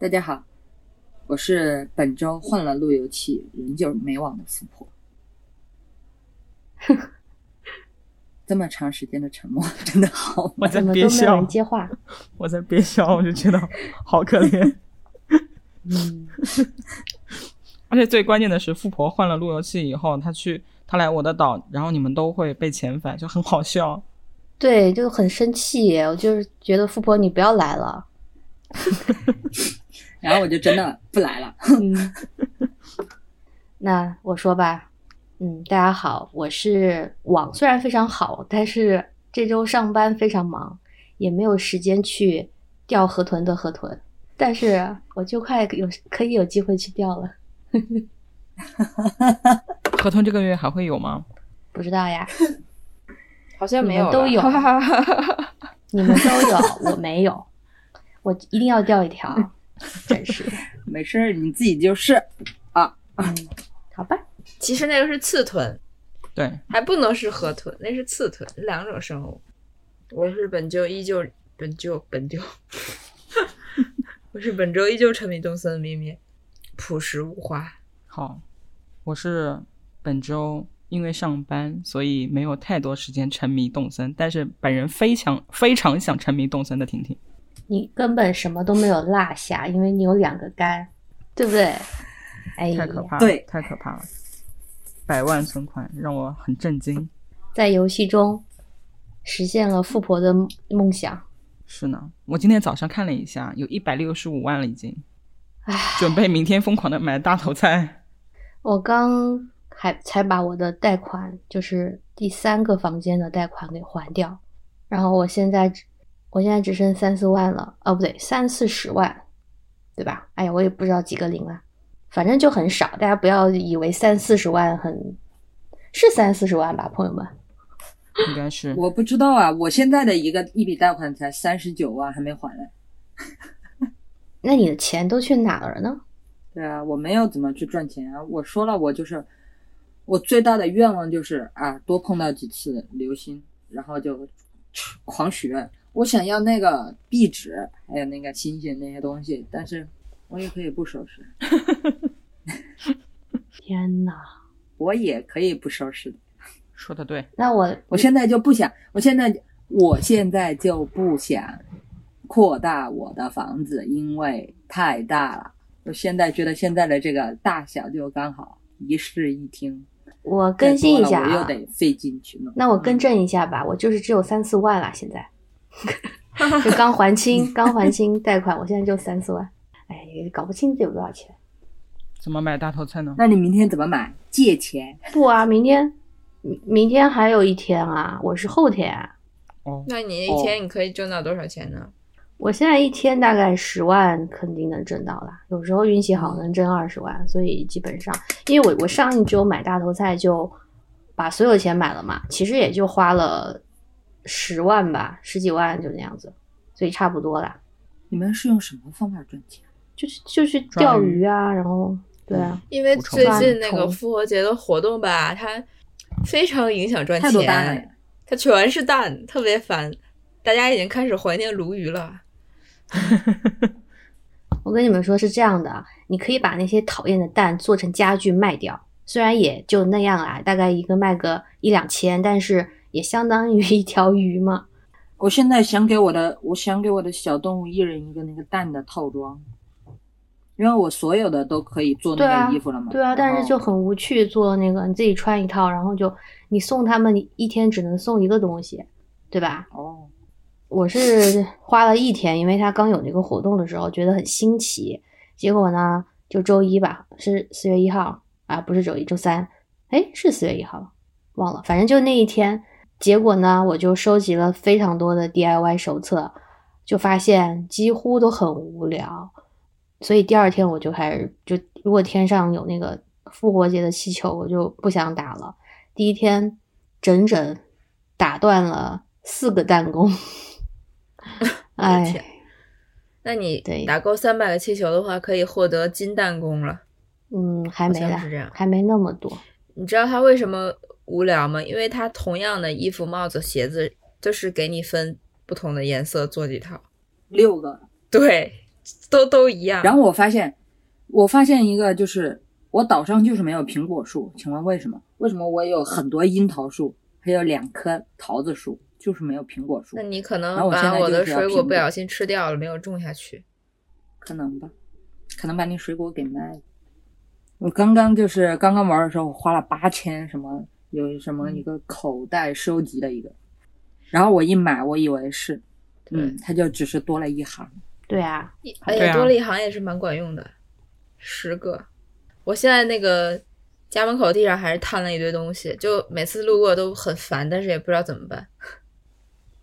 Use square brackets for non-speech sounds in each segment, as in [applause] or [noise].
大家好，我是本周换了路由器仍旧没网的富婆。[laughs] 这么长时间的沉默，真的好吗？我在怎么都没有憋笑人，接话？我在憋笑，我就觉得好可怜。[laughs] 嗯，[laughs] 而且最关键的是，富婆换了路由器以后，她去她来我的岛，然后你们都会被遣返，就很好笑。对，就很生气。我就是觉得富婆你不要来了。然后我就真的不来了。[laughs] 嗯，那我说吧，嗯，大家好，我是网虽然非常好，但是这周上班非常忙，也没有时间去钓河豚的河豚，但是我就快有可以有机会去钓了，河豚这个月还会有吗？[laughs] 不知道呀，[laughs] 好像没有都有你们都有，我没有，我一定要钓一条，[laughs] 真是，[laughs] 没事儿，你自己就是。嗯，好吧，其实那个是刺豚，对，还不能是河豚，那是刺豚，两种生物。我是本就依旧本就本就，[laughs] 我是本周依旧沉迷动森的咩咩，朴实无华。好，我是本周因为上班，所以没有太多时间沉迷动森，但是本人非常非常想沉迷动森的婷婷。你根本什么都没有落下，因为你有两个肝，对不对？哎太，可怕了，对太可怕了，百万存款让我很震惊。在游戏中实现了富婆的梦想。是呢，我今天早上看了一下，有一百六十五万了已经，唉，准备明天疯狂的买大头菜。[laughs] 我刚还才把我的贷款，就是第三个房间的贷款给还掉，然后我现在只我现在只剩三四万了，哦不对，三四十万，对吧？哎呀，我也不知道几个零了，反正就很少。大家不要以为三四十万很是三四十万吧，朋友们。[laughs] 应该是我不知道啊，我现在的一个一笔贷款才三十九万，还没还呢。那你的钱都去哪儿了呢？[laughs] 对啊，我没有怎么去赚钱啊。我说了，我就是我最大的愿望就是啊，多碰到几次流星，然后就狂许愿。我想要那个壁纸，还有那个星星那些东西，但是我也可以不收拾，[laughs] 天哪！我也可以不收拾的。说的对，那我我现在就不想，我现在我现在就不想扩大我的房子，因为太大了。我现在觉得现在的这个大小就刚好一室一厅，我更新一下啊我又啊。得费劲去弄。那我更正一下吧，我就是只有三四万了，现在 [laughs] 就刚还清，刚还清贷款，我现在就三四万，哎，也搞不清这有多少钱。怎么买大头菜呢？那你明天怎么买？借钱？不啊，明天明明天还有一天啊，我是后天啊、哦，那你一天你可以挣到多少钱呢？我现在一天大概十万，肯定能挣到啦。有时候运气好能挣二十万，所以基本上，因为我我上一周买大头菜就把所有钱买了嘛，其实也就花了十万吧，十几万就那样子，所以差不多啦。你们是用什么方法赚钱？就是就是钓鱼啊，然后对啊，因为最近那个复活节的活动吧，它非常影响赚钱呀，它全是蛋，特别烦。大家已经开始怀念鲈鱼了。我跟你们说是这样的，你可以把那些讨厌的蛋做成家具卖掉，虽然也就那样啦，大概一个卖个一两千，但是也相当于一条鱼嘛。我现在想给我的，我想给我的小动物一人一个那个蛋的套装，因为我所有的都可以做那个衣服了嘛。对啊，但是就很无趣，做那个你自己穿一套，然后就你送他们，你一天只能送一个东西，对吧？哦，我是花了一天，因为他刚有那个活动的时候，觉得很新奇。结果呢，就周一吧，是四月一号啊，不是周一，周三，哎，是四月一号，忘了，反正就那一天。结果呢，我就收集了非常多的 DIY 手册，就发现几乎都很无聊。所以第二天我就开始，就如果天上有那个复活节的气球，我就不想打了。第一天整整打断了四个弹弓。[laughs] 哎，那你对打够三百个气球的话，可以获得金弹弓了。嗯，还没啦像是这样，还没那么多。你知道他为什么无聊吗？因为他同样的衣服、帽子、鞋子，就是给你分不同的颜色做几套。六个，对，都都一样。然后我发现，我发现一个就是我岛上就是没有苹果树，请问为什么？为什么我有很多樱桃树，还有两棵桃子树，就是没有苹果树那？你可能把我的水果不小心吃掉了，没有种下去。可能吧，可能把你水果给卖了。我刚刚就是刚刚玩的时候，我花了八千什么，有什么一个口袋收集的一个，然后我一买，我以为是，嗯，它就只是多了一行。对啊，一哎呀，对啊多了一行也是蛮管用的，十个。我现在那个家门口地上还是摊了一堆东西，就每次路过都很烦，但是也不知道怎么办，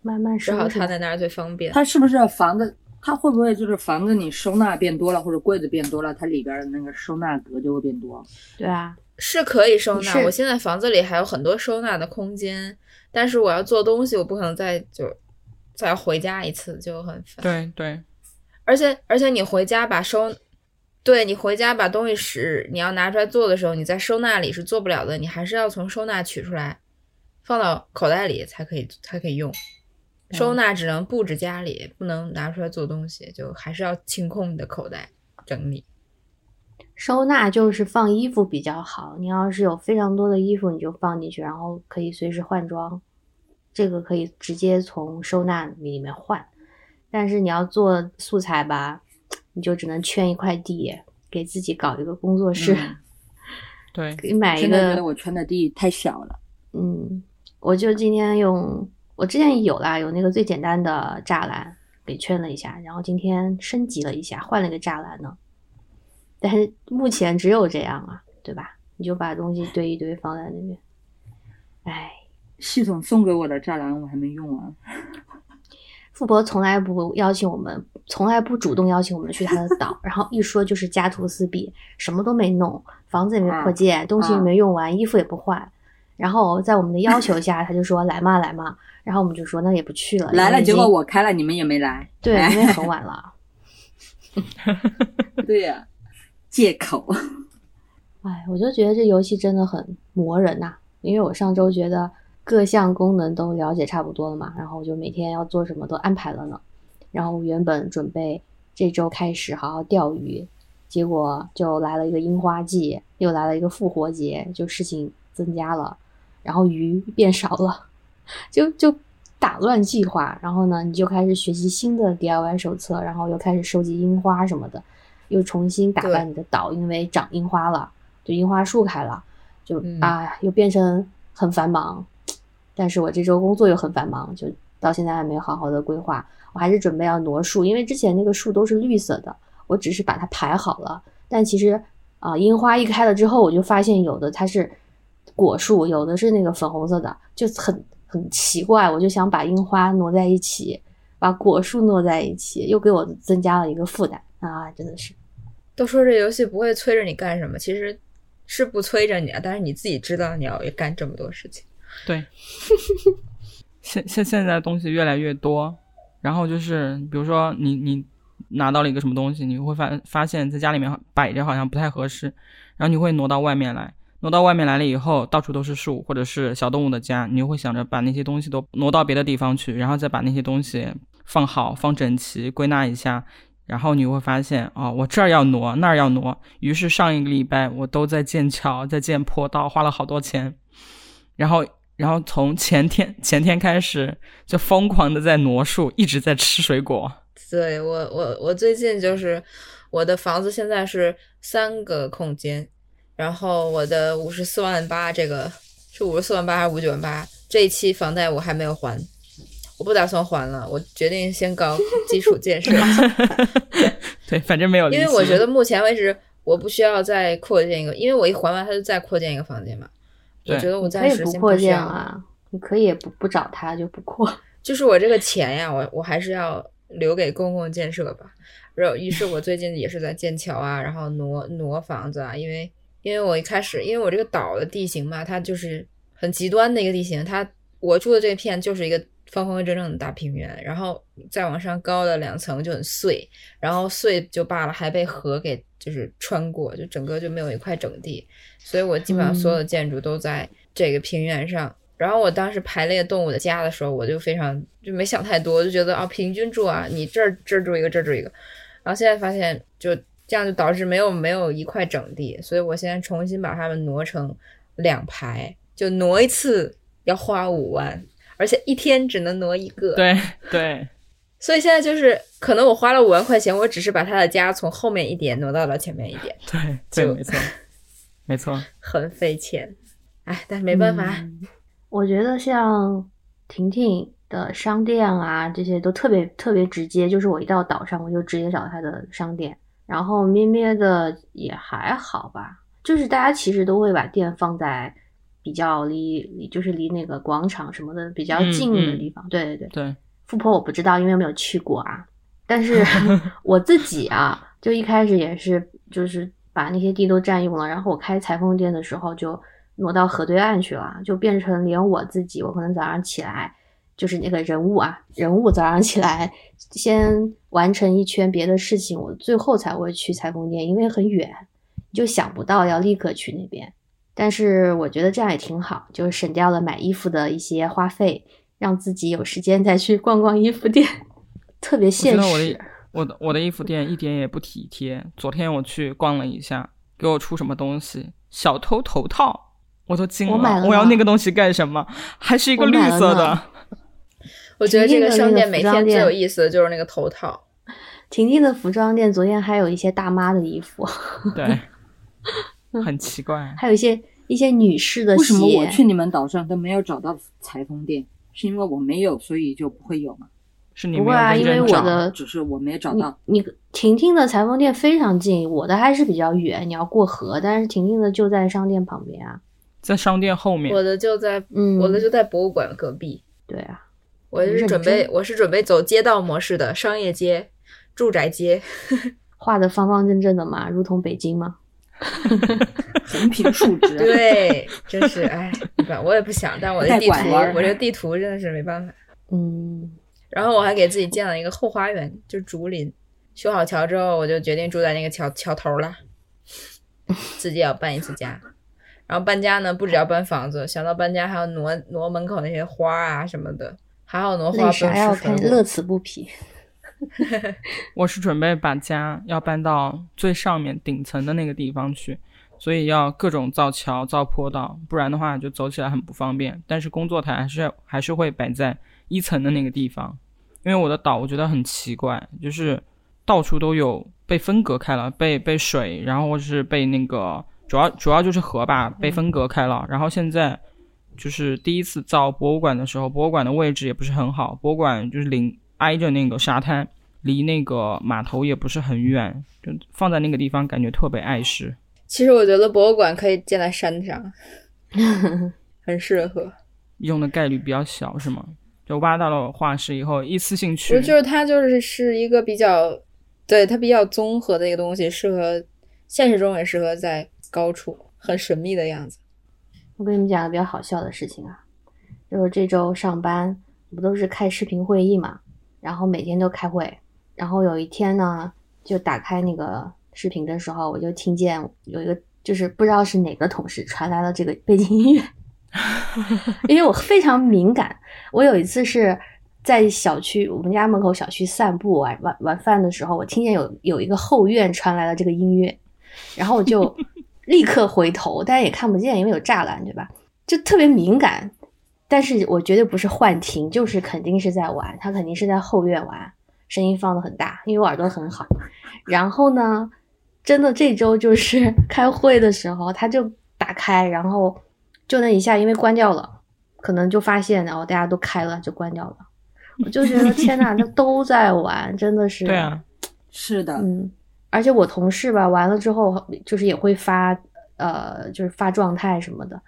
慢慢 [laughs] 只收拾好摊。在那儿最方便。它是不是房子？它会不会就是房子你收纳变多了，或者柜子变多了，它里边的那个收纳格就会变多？对啊，是可以收纳，我现在房子里还有很多收纳的空间，但是我要做东西，我不可能再就再回家一次，就很烦。对对，而且而且你回家把收，对你回家把东西使你要拿出来做的时候，你在收纳里是做不了的，你还是要从收纳取出来，放到口袋里才可以才可以用。收纳只能布置家里，不能拿出来做东西，就还是要清空你的口袋整理。收纳就是放衣服比较好。你要是有非常多的衣服，你就放进去，然后可以随时换装。这个可以直接从收纳里面换。但是你要做素材吧，你就只能圈一块地，给自己搞一个工作室，嗯对，[laughs] 可以买一现在觉得个。我圈的地太小了。嗯，我就今天用，我之前有啦，有那个最简单的栅栏给圈了一下，然后今天升级了一下，换了个栅栏呢。但是目前只有这样啊，对吧？你就把东西堆一堆放在那边。哎，系统送给我的栅栏我还没用完。[laughs] 富婆从来不邀请我们，从来不主动邀请我们去他的岛，[laughs] 然后一说就是家徒四壁，什么都没弄，房子也没扩建，东西也没用完，衣服也不换。然后在我们的要求下，他就说来嘛来嘛，然后我们就说那也不去了，来了，结果我开了，你们也没来。对，哎因为很晚了。[laughs] 对呀、借口。[laughs] 哎，我就觉得这游戏真的很磨人呐、因为我上周觉得各项功能都了解差不多了嘛，然后我就每天要做什么都安排了呢。然后原本准备这周开始好好钓鱼，结果就来了一个樱花季，又来了一个复活节，就事情增加了，然后鱼变少了，就就打乱计划。然后呢，你就开始学习新的 DIY 手册，然后又开始收集樱花什么的，又重新打扮你的岛，因为长樱花了。就樱花树开了，就嗯啊，又变成很繁忙。但是我这周工作又很繁忙，就到现在还没有好好的规划。我还是准备要挪树，因为之前那个树都是绿色的，我只是把它排好了。但其实啊、樱花一开了之后，我就发现有的它是果树，有的是那个粉红色的，就很很奇怪。我就想把樱花挪在一起，把果树挪在一起，又给我增加了一个负担啊！真的是。都说这游戏不会催着你干什么，其实是不催着你啊，但是你自己知道你要干这么多事情。对，[laughs] 现现现在的东西越来越多，然后就是比如说你你拿到了一个什么东西，你会发发现在家里面摆着好像不太合适，然后你会挪到外面来，挪到外面来了以后，到处都是树或者是小动物的家，你就会想着把那些东西都挪到别的地方去，然后再把那些东西放好、放整齐、归纳一下。然后你会发现，哦，我这儿要挪，那儿要挪。于是上一个礼拜我都在建桥，在建坡道，花了好多钱。然后，然后从前天前天开始就疯狂的在挪树，一直在吃水果。对我我我最近就是我的房子现在是三个空间，然后我的五十四万八这个是五十四万八还是五九万八？这一期房贷我还没有还，我不打算还了，我决定先搞基础建设，[laughs] 对，反正没有。因为我觉得目前为止我不需要再扩建一个，因为我一还完他就再扩建一个房间嘛。我觉得我暂时先不扩先需要。建啊，你可以也不不找他就不扩。[laughs] 就是我这个钱呀，我我还是要留给公共建设吧。然后，于是我最近也是在建桥啊，然后挪挪房子啊，因为因为我一开始，因为我这个岛的地形嘛，它就是很极端的一个地形，它我住的这片就是一个方方正正的大平原，然后再往上高的两层就很碎，然后碎就罢了，还被河给就是穿过，就整个就没有一块整地，所以我基本上所有的建筑都在这个平原上。然后我当时排列动物的家的时候，我就非常就没想太多，就觉得啊，平均住啊，你这儿这儿住一个，这儿住一个，然后现在发现就这样就导致没有没有一块整地，所以我现在重新把它们挪成两排，就挪一次要花五万，而且一天只能挪一个。[laughs] 对对，所以现在就是可能我花了五万块钱，我只是把他的家从后面一点挪到了前面一点，对 [laughs] 对，就没错，没错。[laughs] 很费钱。哎，但是没办法，嗯我觉得像婷婷的商店啊，这些都特别特别直接，就是我一到岛上，我就直接找他的商店。然后咩咩的也还好吧，就是大家其实都会把店放在比较离离就是离那个广场什么的比较嗯近的嗯地方。对对对，对，富婆我不知道，因为没有去过啊。但是 [laughs] 我自己啊，就一开始也是就是把那些地都占用了，然后我开裁缝店的时候就挪到河对岸去了，就变成连我自己，我可能早上起来就是那个人物啊，人物早上起来先完成一圈别的事情，我最后才会去裁缝店，因为很远，就想不到要立刻去那边。但是我觉得这样也挺好，就是省掉了买衣服的一些花费，让自己有时间再去逛逛衣服店，特别我现觉得我实的。我的我的衣服店一点也不体贴。昨天我去逛了一下，给我出什么东西？小偷头套，我都惊了我买了我要那个东西干什么？还是一个绿色的呢。我觉得这个商店每天最有意思的就是那个头套。婷婷的服装店昨天还有一些大妈的衣服，[laughs] 对，很奇怪。还有一些一些女士的鞋。为什么我去你们岛上都没有找到裁缝店？是因为我没有，所以就不会有吗？是你没有不会啊，因为我的只是我没有找到。你婷婷的裁缝店非常近，我的还是比较远，你要过河，但是婷婷的就在商店旁边啊。在商店后面我，的就在，嗯，我的就在博物馆隔壁。对啊，我是准备，我是准备走街道模式的商业街、住宅街。[laughs] 画的方方正正的嘛，如同北京嘛。[laughs] [laughs] 横平竖直。，对，真是哎，我也不想，但我的地图，我这地图真的是没办法。嗯，然后我还给自己建了一个后花园，就竹林。修好桥之后，我就决定住在那个桥桥头了，自己也要搬一次家。然后搬家呢，不只要搬房子，想到搬家还要挪挪门口那些花啊什么的，还好能花为啥要看乐此不疲？[laughs] 我是准备把家要搬到最上面顶层的那个地方去，所以要各种造桥、造坡道，不然的话就走起来很不方便。但是工作台还是还是会摆在一层的那个地方，因为我的岛我觉得很奇怪，就是到处都有被分隔开了，被被水，然后或是被那个主要主要就是河吧被分隔开了，然后现在。就是第一次造博物馆的时候，博物馆的位置也不是很好，博物馆就是临挨着那个沙滩，离那个码头也不是很远，就放在那个地方感觉特别碍事。其实我觉得博物馆可以建在山上，很适合。用的概率比较小，是吗？就挖到了化石以后，一次性不去，就是它就是是一个比较，对它比较综合的一个东西，适合现实中也适合在高处，很神秘的样子。我跟你们讲个比较好笑的事情啊，就是这周上班不都是开视频会议嘛，然后每天都开会，然后有一天呢，就打开那个视频的时候，我就听见有一个就是不知道是哪个同事传来了这个背景音乐，因为我非常敏感，我有一次是。在小区，我们家门口小区散步晚晚晚饭的时候，我听见有有一个后院传来了这个音乐，然后我就立刻回头，但是也看不见，因为有栅栏，对吧？就特别敏感。但是我绝对不是幻听，就是肯定是在玩，他肯定是在后院玩，声音放的很大，因为我耳朵很好。然后呢，真的这周就是开会的时候，他就打开，然后就那一下，因为关掉了，可能就发现，然后大家都开了，就关掉了。我就觉得天呐，他都在玩，真的是。对啊，是的，嗯，而且我同事吧，完了之后就是也会发，呃，就是发状态什么的，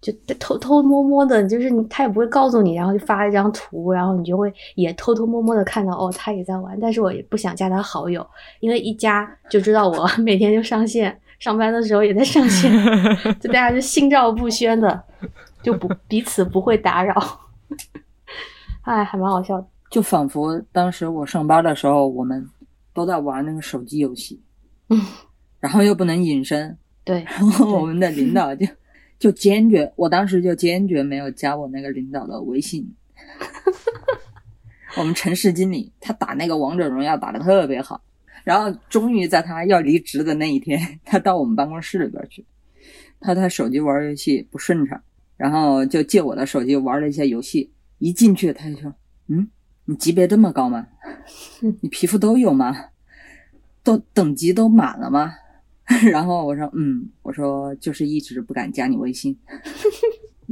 就偷偷摸摸的，就是你他也不会告诉你，然后就发一张图，然后你就会也偷偷摸摸的看到，哦，他也在玩，但是我也不想加他好友，因为一加就知道我 [laughs] 每天就上线，上班的时候也在上线，[laughs] 就大家就心照不宣的，就不彼此不会打扰，[laughs] 哎，还蛮好笑的。就仿佛当时我上班的时候，我们都在玩那个手机游戏，嗯，[laughs] 然后又不能隐身，对，然后我们的领导就 [laughs] 就坚决，我当时就坚决没有加我那个领导的微信。[laughs] 我们城市经理他打那个王者荣耀打的特别好，然后终于在他要离职的那一天，他到我们办公室里边去，他他手机玩游戏不顺畅，然后就借我的手机玩了一下游戏。一进去他就说：“嗯，你级别这么高吗？[laughs] 你皮肤都有吗？都等级都满了吗？” [laughs] 然后我说：“嗯，我说就是一直不敢加你微信。[laughs] ”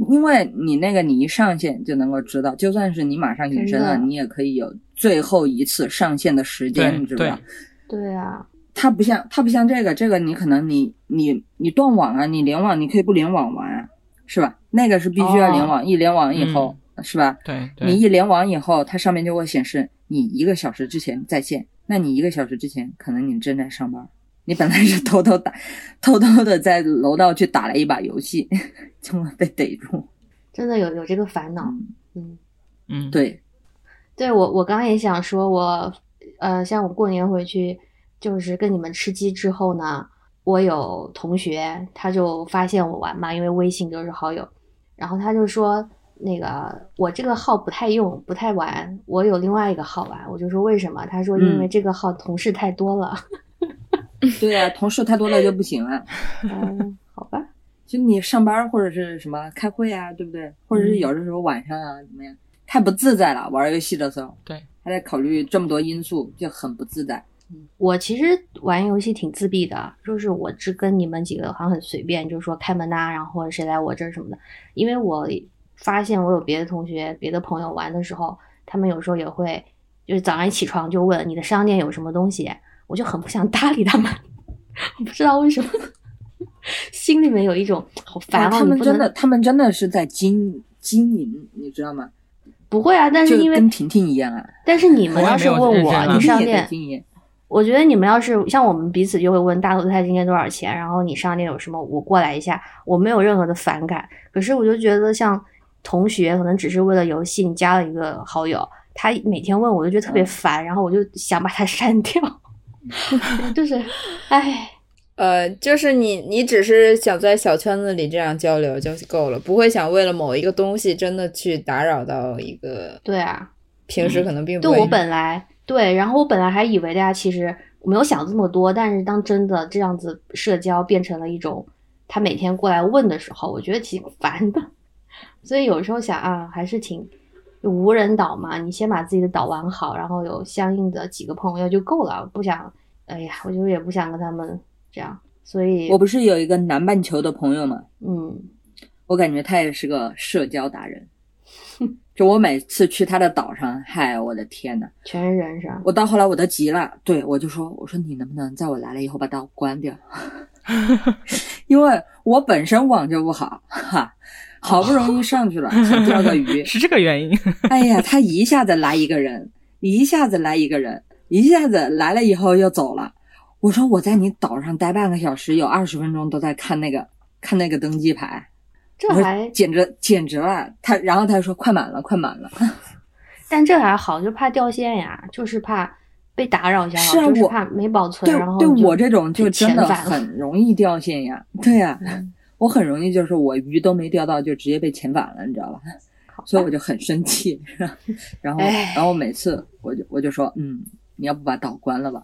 因为你那个你一上线就能够知道，就算是你马上隐身了，你也可以有最后一次上线的时间，你知道吧？对啊，它不像它不像这个，这个你可能你你你断网啊，你联网你可以不联网玩啊，是吧？那个是必须要联网，一联网以后、是吧？对对，你一联网以后，它上面就会显示你一个小时之前在线，那你一个小时之前可能你正在上班，你本来是偷偷打，偷偷的在楼道去打了一把游戏，[laughs] 结果被逮住。真的有有这个烦恼。嗯，嗯，嗯，对，对我我刚刚也想说我，呃，像我过年回去，就是跟你们吃鸡之后呢，我有同学他就发现我玩嘛，因为微信都是好友，然后他就说那个我这个号不太用，不太玩，我有另外一个号玩，我就说为什么？他说因为嗯这个号同事太多了。[laughs] 对啊，同事太多了就不行了。嗯，好吧，[laughs] 就你上班或者是什么开会啊，对不对？或者是有的时候晚上啊，怎么样？太不自在了，玩游戏的时候，对，还得考虑这么多因素，就很不自在。我其实玩游戏挺自闭的，就是我只跟你们几个好像很随便，就是说开门呐、然后或者谁来我这儿什么的。因为我发现我有别的同学、别的朋友玩的时候，他们有时候也会，就是早上一起床就问你的商店有什么东西，我就很不想搭理他们，[laughs] 我不知道为什么，心里面有一种好烦啊，哦，他们真的，他们真的是在经经营，你知道吗？不会啊，但是因为跟婷婷一样啊，但是你们要是问我，啊你商店经营。我觉得你们要是像我们彼此就会问大头菜今天多少钱，然后你商店有什么，我过来一下，我没有任何的反感。可是我就觉得像同学可能只是为了游戏，你加了一个好友，他每天问我就觉得特别烦，然后我就想把他删掉，[laughs] 就是，唉，呃，就是你，你只是想在小圈子里这样交流就够了，不会想为了某一个东西真的去打扰到一个对啊，平时可能并不会。对我本来对，然后我本来还以为大家其实我没有想这么多，但是当真的这样子社交变成了一种他每天过来问的时候，我觉得挺烦的。所以有时候想啊，还是挺无人岛嘛，你先把自己的岛玩好，然后有相应的几个朋友就够了，不想，哎呀，我就也不想跟他们这样，所以我不是有一个南半球的朋友吗？嗯，我感觉他也是个社交达人。就我每次去他的岛上，嗨，我的天呐，全是人是吧？我到后来我都急了，对我就说，我说你能不能在我来了以后把岛关掉？[laughs] 因为我本身网就不好，哈，好不容易上去了，[laughs] 想钓个鱼，[laughs] 是这个原因。[laughs] 哎呀，他一下子来一个人，一下子来一个人，一下子来了以后又走了。我说我在你岛上待半个小时，有二十分钟都在看那个看那个登记牌，这还，简直简直了。他然后他说快满了，快满了。但这还好，就怕掉线呀，就是怕被打扰一下，是啊我就是怕没保存，对然后就对我这种就真的很容易掉线呀。对呀、嗯我很容易就是我鱼都没钓到，就直接被遣返了，你知道吧？所以我就很生气，然后哎然后每次我就我就说，嗯，你要不把岛关了吧？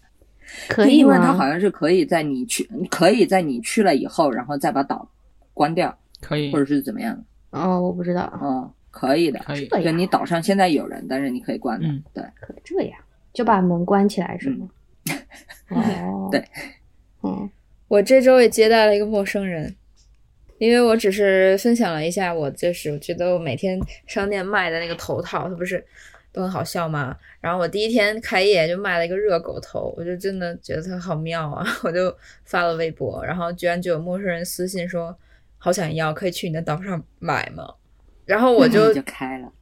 [laughs] 可以因为它好？像是可以在你去，可以在你去了以后，然后再把岛关掉，可以或，者是怎么样？哦，我不知道，哦，可以的。可以，就你岛上现在有人，但是你可以关的。嗯对，可以这样，就把门关起来是吗？哦，[laughs] 对，嗯，我这周也接待了一个陌生人，因为我只是分享了一下，我就是我觉得我每天商店卖的那个头套，它不是都很好笑吗？然后我第一天开业就卖了一个热狗头，我就真的觉得它好妙啊，[laughs] 我就发了微博，然后居然就有陌生人私信说好想要，可以去你的岛上买吗？然后我就 [laughs] 就开了。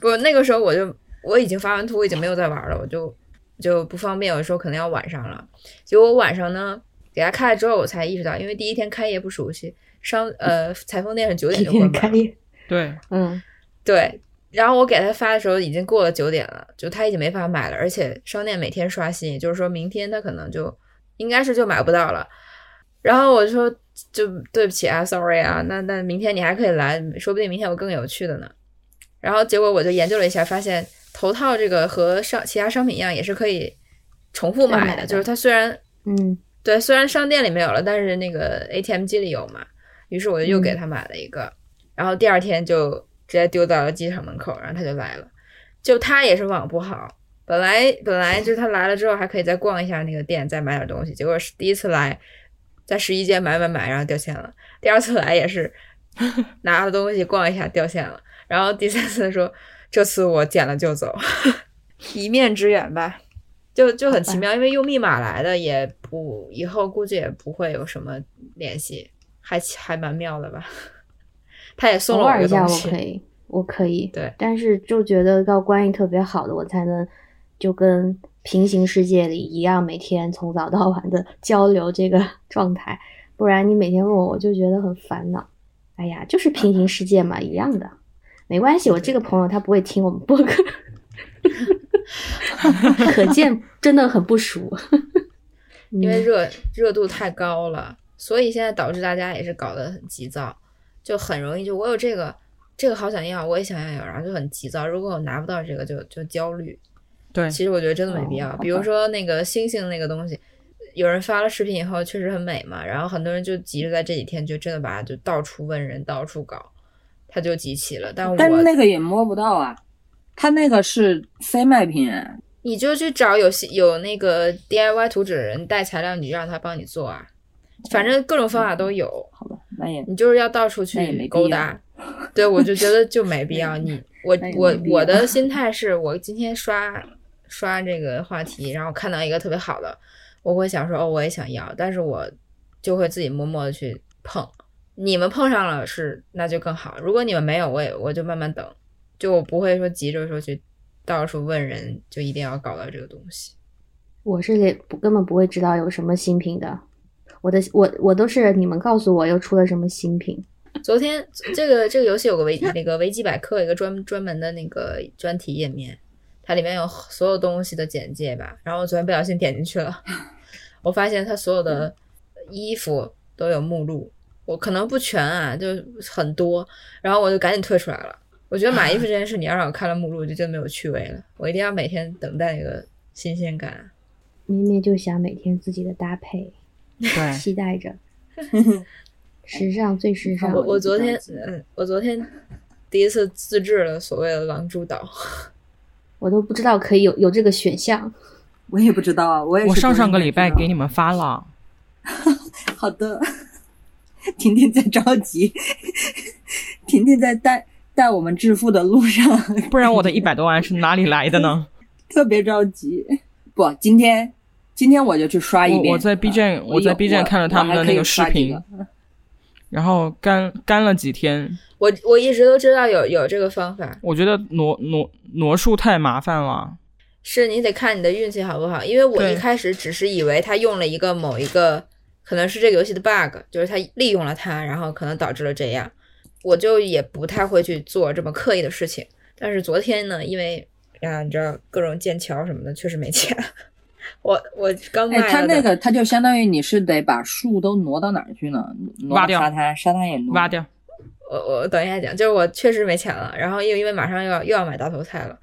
不，那个时候我就我已经发完图，我已经没有在玩了，我就就不方便，有时候可能要晚上了。结果我晚上呢给他开了之后，我才意识到，因为第一天开业不熟悉，商呃裁缝店是九点今就关门，开业，[laughs] 对，嗯，对。然后我给他发的时候已经过了九点了，就他已经没法买了，而且商店每天刷新，也就是说明天他可能就应该是就买不到了。然后我就说就对不起啊，sorry 啊，那那明天你还可以来，说不定明天有更有趣的呢。然后结果我就研究了一下，发现头套这个和商其他商品一样，也是可以重复买的，买的就是它虽然嗯，对，虽然商店里没有了，但是那个 ATM 机里有嘛。于是我就又给他买了一个，然后第二天就直接丢到了机场门口，然后他就来了。就他也是网不好，本来本来就是他来了之后还可以再逛一下那个店，再买点东西，结果是第一次来，在试衣间买买买，然后掉线了。第二次来也是拿了东西逛一下掉线了，然后第三次说这次我捡了就走，[laughs] 一面之缘吧。就就很奇妙，因为用密码来的，也不以后估计也不会有什么联系，还还蛮妙的吧。他也送了我一下我可以，我可以，对但是就觉得要关系特别好的，我才能就跟平行世界里一样，每天从早到晚的 [laughs] 交流这个 [laughs] 状态，不然你每天问我，我就觉得很烦恼。哎呀，就是平行世界嘛，一样的，没关系。我这个朋友他不会听我们播客，[laughs] [laughs] 可见真的很不熟。嗯 [laughs] 因为热热度太高了，所以现在导致大家也是搞得很急躁，就很容易就我有这个，这个好想要，我也想要有，然后就很急躁。如果我拿不到这个就，就焦虑。对，其实我觉得真的没必要。哦比如说那个星星那个东西，有人发了视频以后确实很美嘛，然后很多人就急着在这几天就真的把它就到处问人，到处搞，它就集齐了。但我但是那个也摸不到啊，他那个是非卖品，你就去找有些有那个 DIY 图纸的人带材料，你就让他帮你做啊。反正各种方法都有，好吧，那也你就是要到处去勾搭。对，我就觉得就没必要。[laughs] 你我我我的心态是我今天刷刷这个话题，然后看到一个特别好的，我会想说哦，我也想要，但是我就会自己默默的去碰。你们碰上了是那就更好，如果你们没有，我也我就慢慢等，就我不会说急着说去到处问人，就一定要搞到这个东西。我是连不根本不会知道有什么新品的，我的我我都是你们告诉我又出了什么新品。昨天这个这个游戏有个维那个维基百科有一个专专门的那个专题页面，它里面有所有东西的简介吧。然后我昨天不小心点进去了，[laughs] 我发现它所有的衣服都有目录，我可能不全啊，就很多，然后我就赶紧退出来了。我觉得买衣服这件事，你要让我看了目录，就真的没有趣味了。我一定要每天等待那个新鲜感。明明就想每天自己的搭配，对，期待着。[laughs] 时尚最时尚。我我昨天嗯，我昨天第一次自制了所谓的狼蛛岛。我都不知道可以有有这个选项。我也不知道啊，我也是我上上个礼拜给你们们发了，[laughs] 好的，婷婷在着急，[laughs] 婷婷在带带我们致富的路上，不然我的一百 [laughs] 多万是哪里来的呢？[laughs] 特别着急。不，今天今天我就去刷一遍。我我在 B 站啊我在 B 站看了他们的那个视频然后干干了几天，我我一直都知道有有这个方法，我觉得挪挪挪数太麻烦了。是你得看你的运气好不好。因为我一开始只是以为他用了一个某一个，可能是这个游戏的 bug，就是他利用了它，然后可能导致了这样，我就也不太会去做这么刻意的事情。但是昨天呢，因为啊，你知道各种建桥什么的，确实没钱。[laughs] 我我刚卖哎，了的它那个他就相当于你是得把树都挪到哪儿去呢？挪到挖掉沙滩，沙滩也挪挖掉，我我等一下讲，就是我确实没钱了，然后又因为马上又要又要买大头菜了，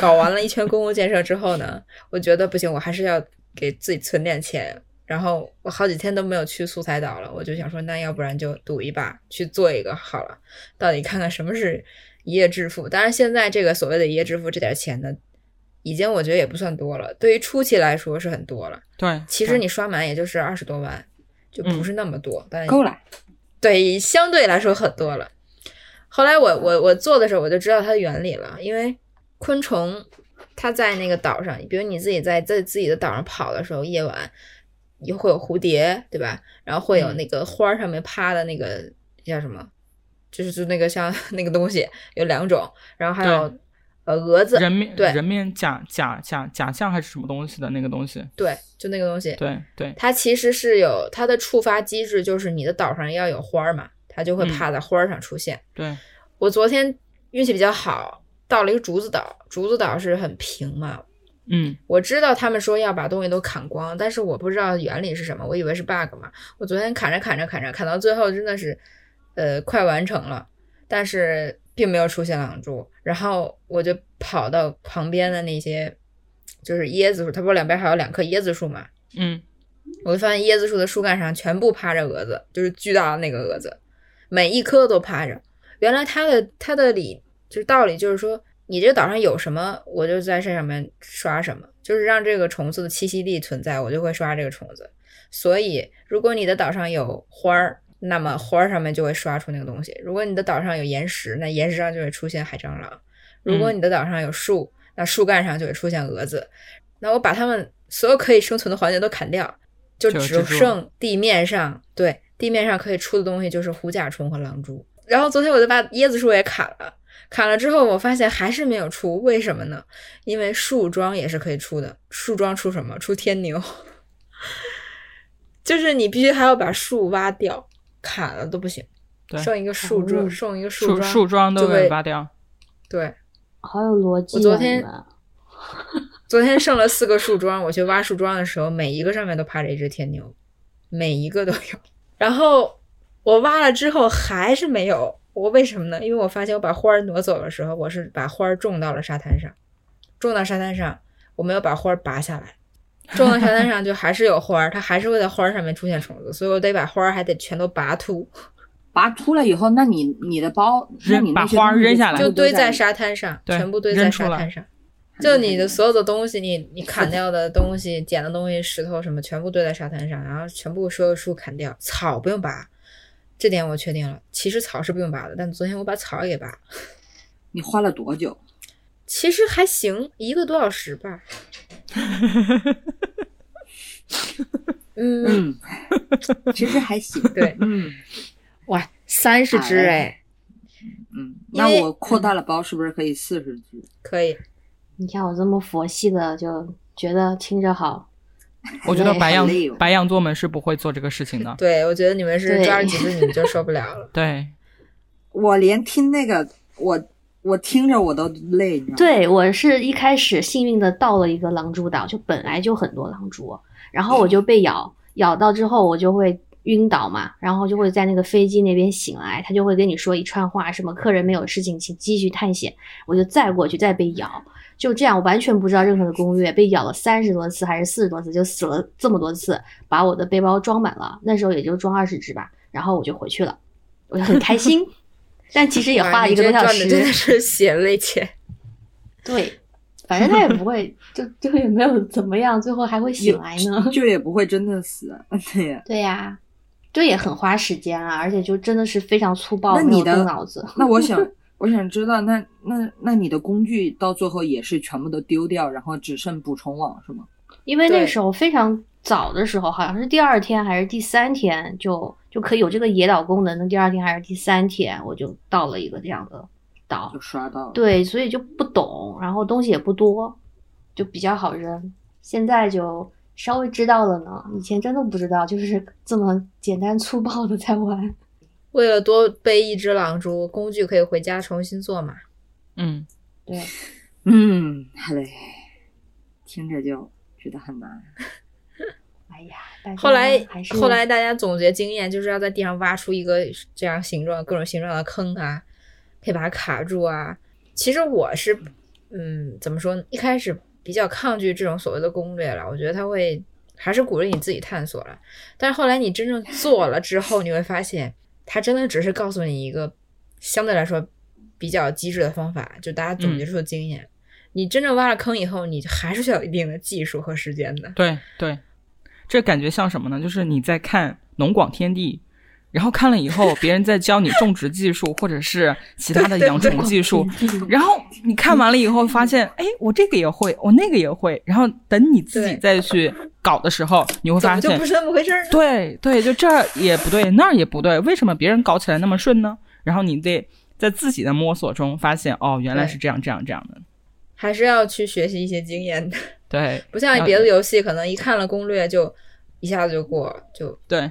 搞完了一圈公共建设之后呢，我觉得不行，我还是要给自己存点钱。然后我好几天都没有去素材岛了，我就想说，那要不然就赌一把去做一个好了，到底看看什么是一夜致富。当然，现在这个所谓的一夜致富这点钱呢，已经我觉得也不算多了，对于初期来说是很多了。对，其实你刷满也就是二十多万，就不是那么多，但够了。对，相对来说很多了。后来我我我做的时候，我就知道它的原理了，因为昆虫它在那个岛上，比如你自己在在自己的岛上跑的时候，夜晚也会有蝴蝶，对吧？然后会有嗯那个花儿上面趴的那个叫什么，就是就那个像 [laughs] 那个东西有两种，然后还有呃蛾子，人面对人面假假假假象还是什么东西的那个东西，对，就那个东西，对对它其实是有它的触发机制，就是你的岛上要有花儿嘛，它就会嗯趴在花儿上出现。对，我昨天运气比较好，到了一个竹子岛，竹子岛是很平嘛。嗯，我知道他们说要把东西都砍光，但是我不知道原理是什么，我以为是 bug 嘛。我昨天砍着砍着砍着，砍到最后真的是，呃，快完成了，但是并没有出现狼蛛。然后我就跑到旁边的那些就是椰子树，它不是两边还有两棵椰子树嘛？嗯，我就发现椰子树的树干上全部趴着蛾子，就是巨大的那个蛾子，每一棵都趴着。原来它的它的理就是道理就是说，你这个岛上有什么，我就在这上面刷什么，就是让这个虫子的栖息地存在，我就会刷这个虫子。所以，如果你的岛上有花儿，那么花儿上面就会刷出那个东西；如果你的岛上有岩石，那岩石上就会出现海蟑螂；如果你的岛上有树，那树干上就会出现蛾子。那我把它们所有可以生存的环节都砍掉，就只剩地面上对地面上可以出的东西就是虎甲虫和狼蛛。然后昨天我就把椰子树也砍了，砍了之后我发现还是没有出，为什么呢？因为树桩也是可以出的，树桩出什么？出天牛，[laughs] 就是你必须还要把树挖掉，砍了都不行，对剩一个树桩，哦剩一个树桩，树桩都被挖掉。对。好有逻辑、啊。我昨天 [laughs] [laughs] 昨天剩了四个树桩，我去挖树桩的时候，每一个上面都趴着一只天牛，每一个都有。然后我挖了之后还是没有，我为什么呢？因为我发现我把花儿挪走的时候，我是把花儿种到了沙滩上，种到沙滩上，我没有把花儿拔下来，种到沙滩上就还是有花儿，它还是会在花儿上面出现虫子，所以我得把花儿还得全都拔秃，拔秃了以后，那你你的包，那扔把花儿扔下来就堆在沙滩上，对全部堆在沙滩上。就你的所有的东西，你你砍掉的东西、捡的东西、石头什么，全部堆在沙滩上，然后全部所有树砍掉，草不用拔，这点我确定了。其实草是不用拔的，但昨天我把草也给拔了，你花了多久？其实还行，一个多小时吧。[laughs] 嗯，嗯，其实还行。[laughs] 对，嗯哇，三十只哎，嗯，那我扩大了包，是不是可以四十只？可以。你看我这么佛系的，就觉得听着好。[laughs] 我觉得白羊白羊座们是不会做这个事情的。[laughs] 对，我觉得你们是对抓着几只你们就受不了了。[laughs] 对，我连听那个，我我听着我都累，你知道吗？对我是一开始幸运的到了一个狼蛛岛，就本来就很多狼蛛，然后我就被咬，咬到之后我就会晕倒嘛，然后就会在那个飞机那边醒来，他就会跟你说一串话，什么客人没有事情，请继续探险，我就再过去再被咬，就这样完全不知道任何的攻略，被咬了三十多次还是四十多次，就死了这么多次，把我的背包装满了，那时候也就装二十只吧，然后我就回去了，我就很开心。[laughs] 但其实也花了一个多小这赚的真的，是血泪钱。对，反正他也不会，[laughs] 就就也没有怎么样，最后还会醒来呢。就也不会真的死。对呀，对呀、这也很花时间啊，而且就真的是非常粗暴，那你的动脑子。那我想，[laughs] 我想知道，那那那你的工具到最后也是全部都丢掉，然后只剩补充网是吗？因为那时候非常早的时候，好像是第二天还是第三天就就可以有这个野岛功能的，第二天还是第三天，我就到了一个这样的岛就。刷到了。对，所以就不懂，然后东西也不多，就比较好扔。现在就稍微知道了呢，以前真的不知道，就是这么简单粗暴的在玩。为了多背一只狼蛛，工具可以回家重新做嘛。嗯，对，[laughs] 嗯，好嘞，听着就觉得很难。哎呀，大家后来后来大家总结经验，就是要在地上挖出一个这样形状、各种形状的坑啊，可以把它卡住啊。其实我是，嗯，怎么说呢？一开始比较抗拒这种所谓的攻略了，我觉得他会还是鼓励你自己探索了。但是后来你真正做了之后，你会发现，他真的只是告诉你一个相对来说比较机智的方法，就大家总结出的经验。你真正挖了坑以后，你还是需要一定的技术和时间的。对对，这感觉像什么呢？就是你在看农广天地，然后看了以后，别人在教你种植技术或者是其他的养宠技术，然后你看完了以后发现，哎，我这个也会，我那个也会，然后等你自己再去搞的时候，你会发现就不，是那么回事儿？对对，就这儿也不对，那儿也不对，为什么别人搞起来那么顺呢？然后你得在自己的摸索中发现，哦，原来是这样这样这样的。还是要去学习一些经验的，对不像别的游戏，可能一看了攻略就一下子就过了，就对，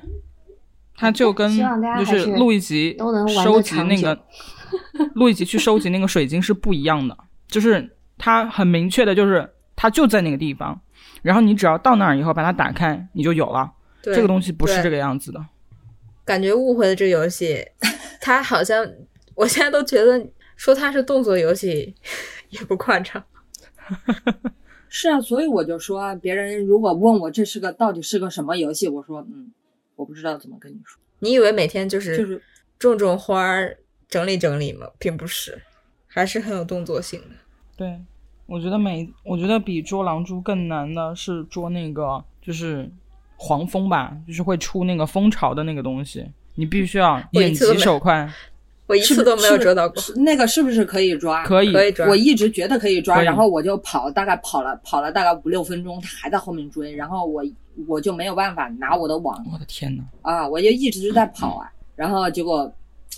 它就 [laughs] 跟就是录一集收集那个 [laughs] 录一集去收集那个水晶是不一样的，就是它很明确的，就是它就在那个地方，然后你只要到那儿以后把它打开，你就有了。对这个东西不是这个样子的。感觉误会了这个游戏，[laughs] 它好像我现在都觉得说它是动作游戏也不夸张。是啊，所以我就说啊，别人如果问我这是个到底是个什么游戏，我说嗯，我不知道怎么跟你说，你以为每天就是就是种种花儿、整理整理吗？并不是，还是很有动作性的。对，我觉得每我觉得比捉狼蛛更难的是捉那个就是黄蜂吧，就是会出那个蜂巢的那个东西，你必须要眼疾手快，我一次都没有是捉到过。那个是不是可以抓？可以可以抓我一直觉得可以抓，以然后我就跑，大概跑了跑了大概五六分钟，他还在后面追，然后我我就没有办法拿我的网我的天呐，啊，我就一直在跑啊，然后结果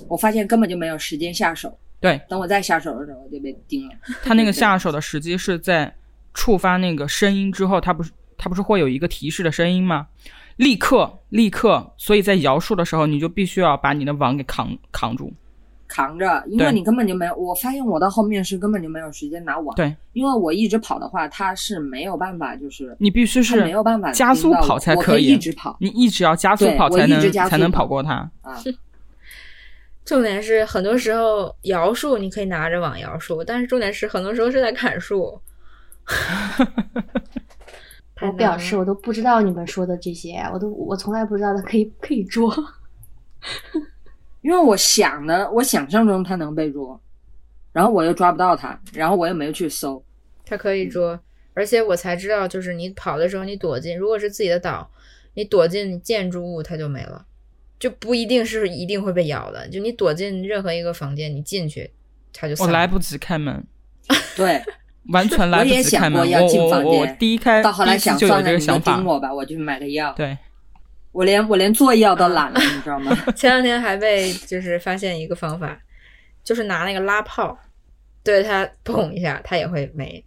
我发现根本就没有时间下手，对等我再下手的时候我就被盯了。他那个下手的时机是在触发那个声音之后，他不是他不是会有一个提示的声音吗？立刻立刻，所以在摇树的时候，你就必须要把你的网给扛扛住。扛着，因为你根本就没有，我发现我到后面是根本就没有时间拿网，对，因为我一直跑的话，它是没有办法，就是你必须是没有办法加速跑才我可以一直跑你一直要加速跑才一直加速能才能跑跑过它。啊。重点是很多时候摇树你可以拿着网摇树，但是重点是很多时候是在砍树。我表示我都不知道你们说的这些，我都我从来不知道它可以可以捉。因为我想的，我想象中他能被捉，然后我又抓不到他，然后我又没有去搜。他可以捉，而且我才知道，就是你跑的时候，你躲进，如果是自己的岛，你躲进建筑物，它就没了，就不一定是一定会被咬的。就你躲进任何一个房间，你进去，它就我来不及开门，[laughs] 对，完全来不我也及开门。想过要我我进房我第一开到后来想算了，你就这个想法盯。我吧，我去买个药。对，我连我连做药都懒了，你知道吗？[laughs] 前两天还被就是发现一个方法，就是拿那个拉炮，对它砰一下，它也会没。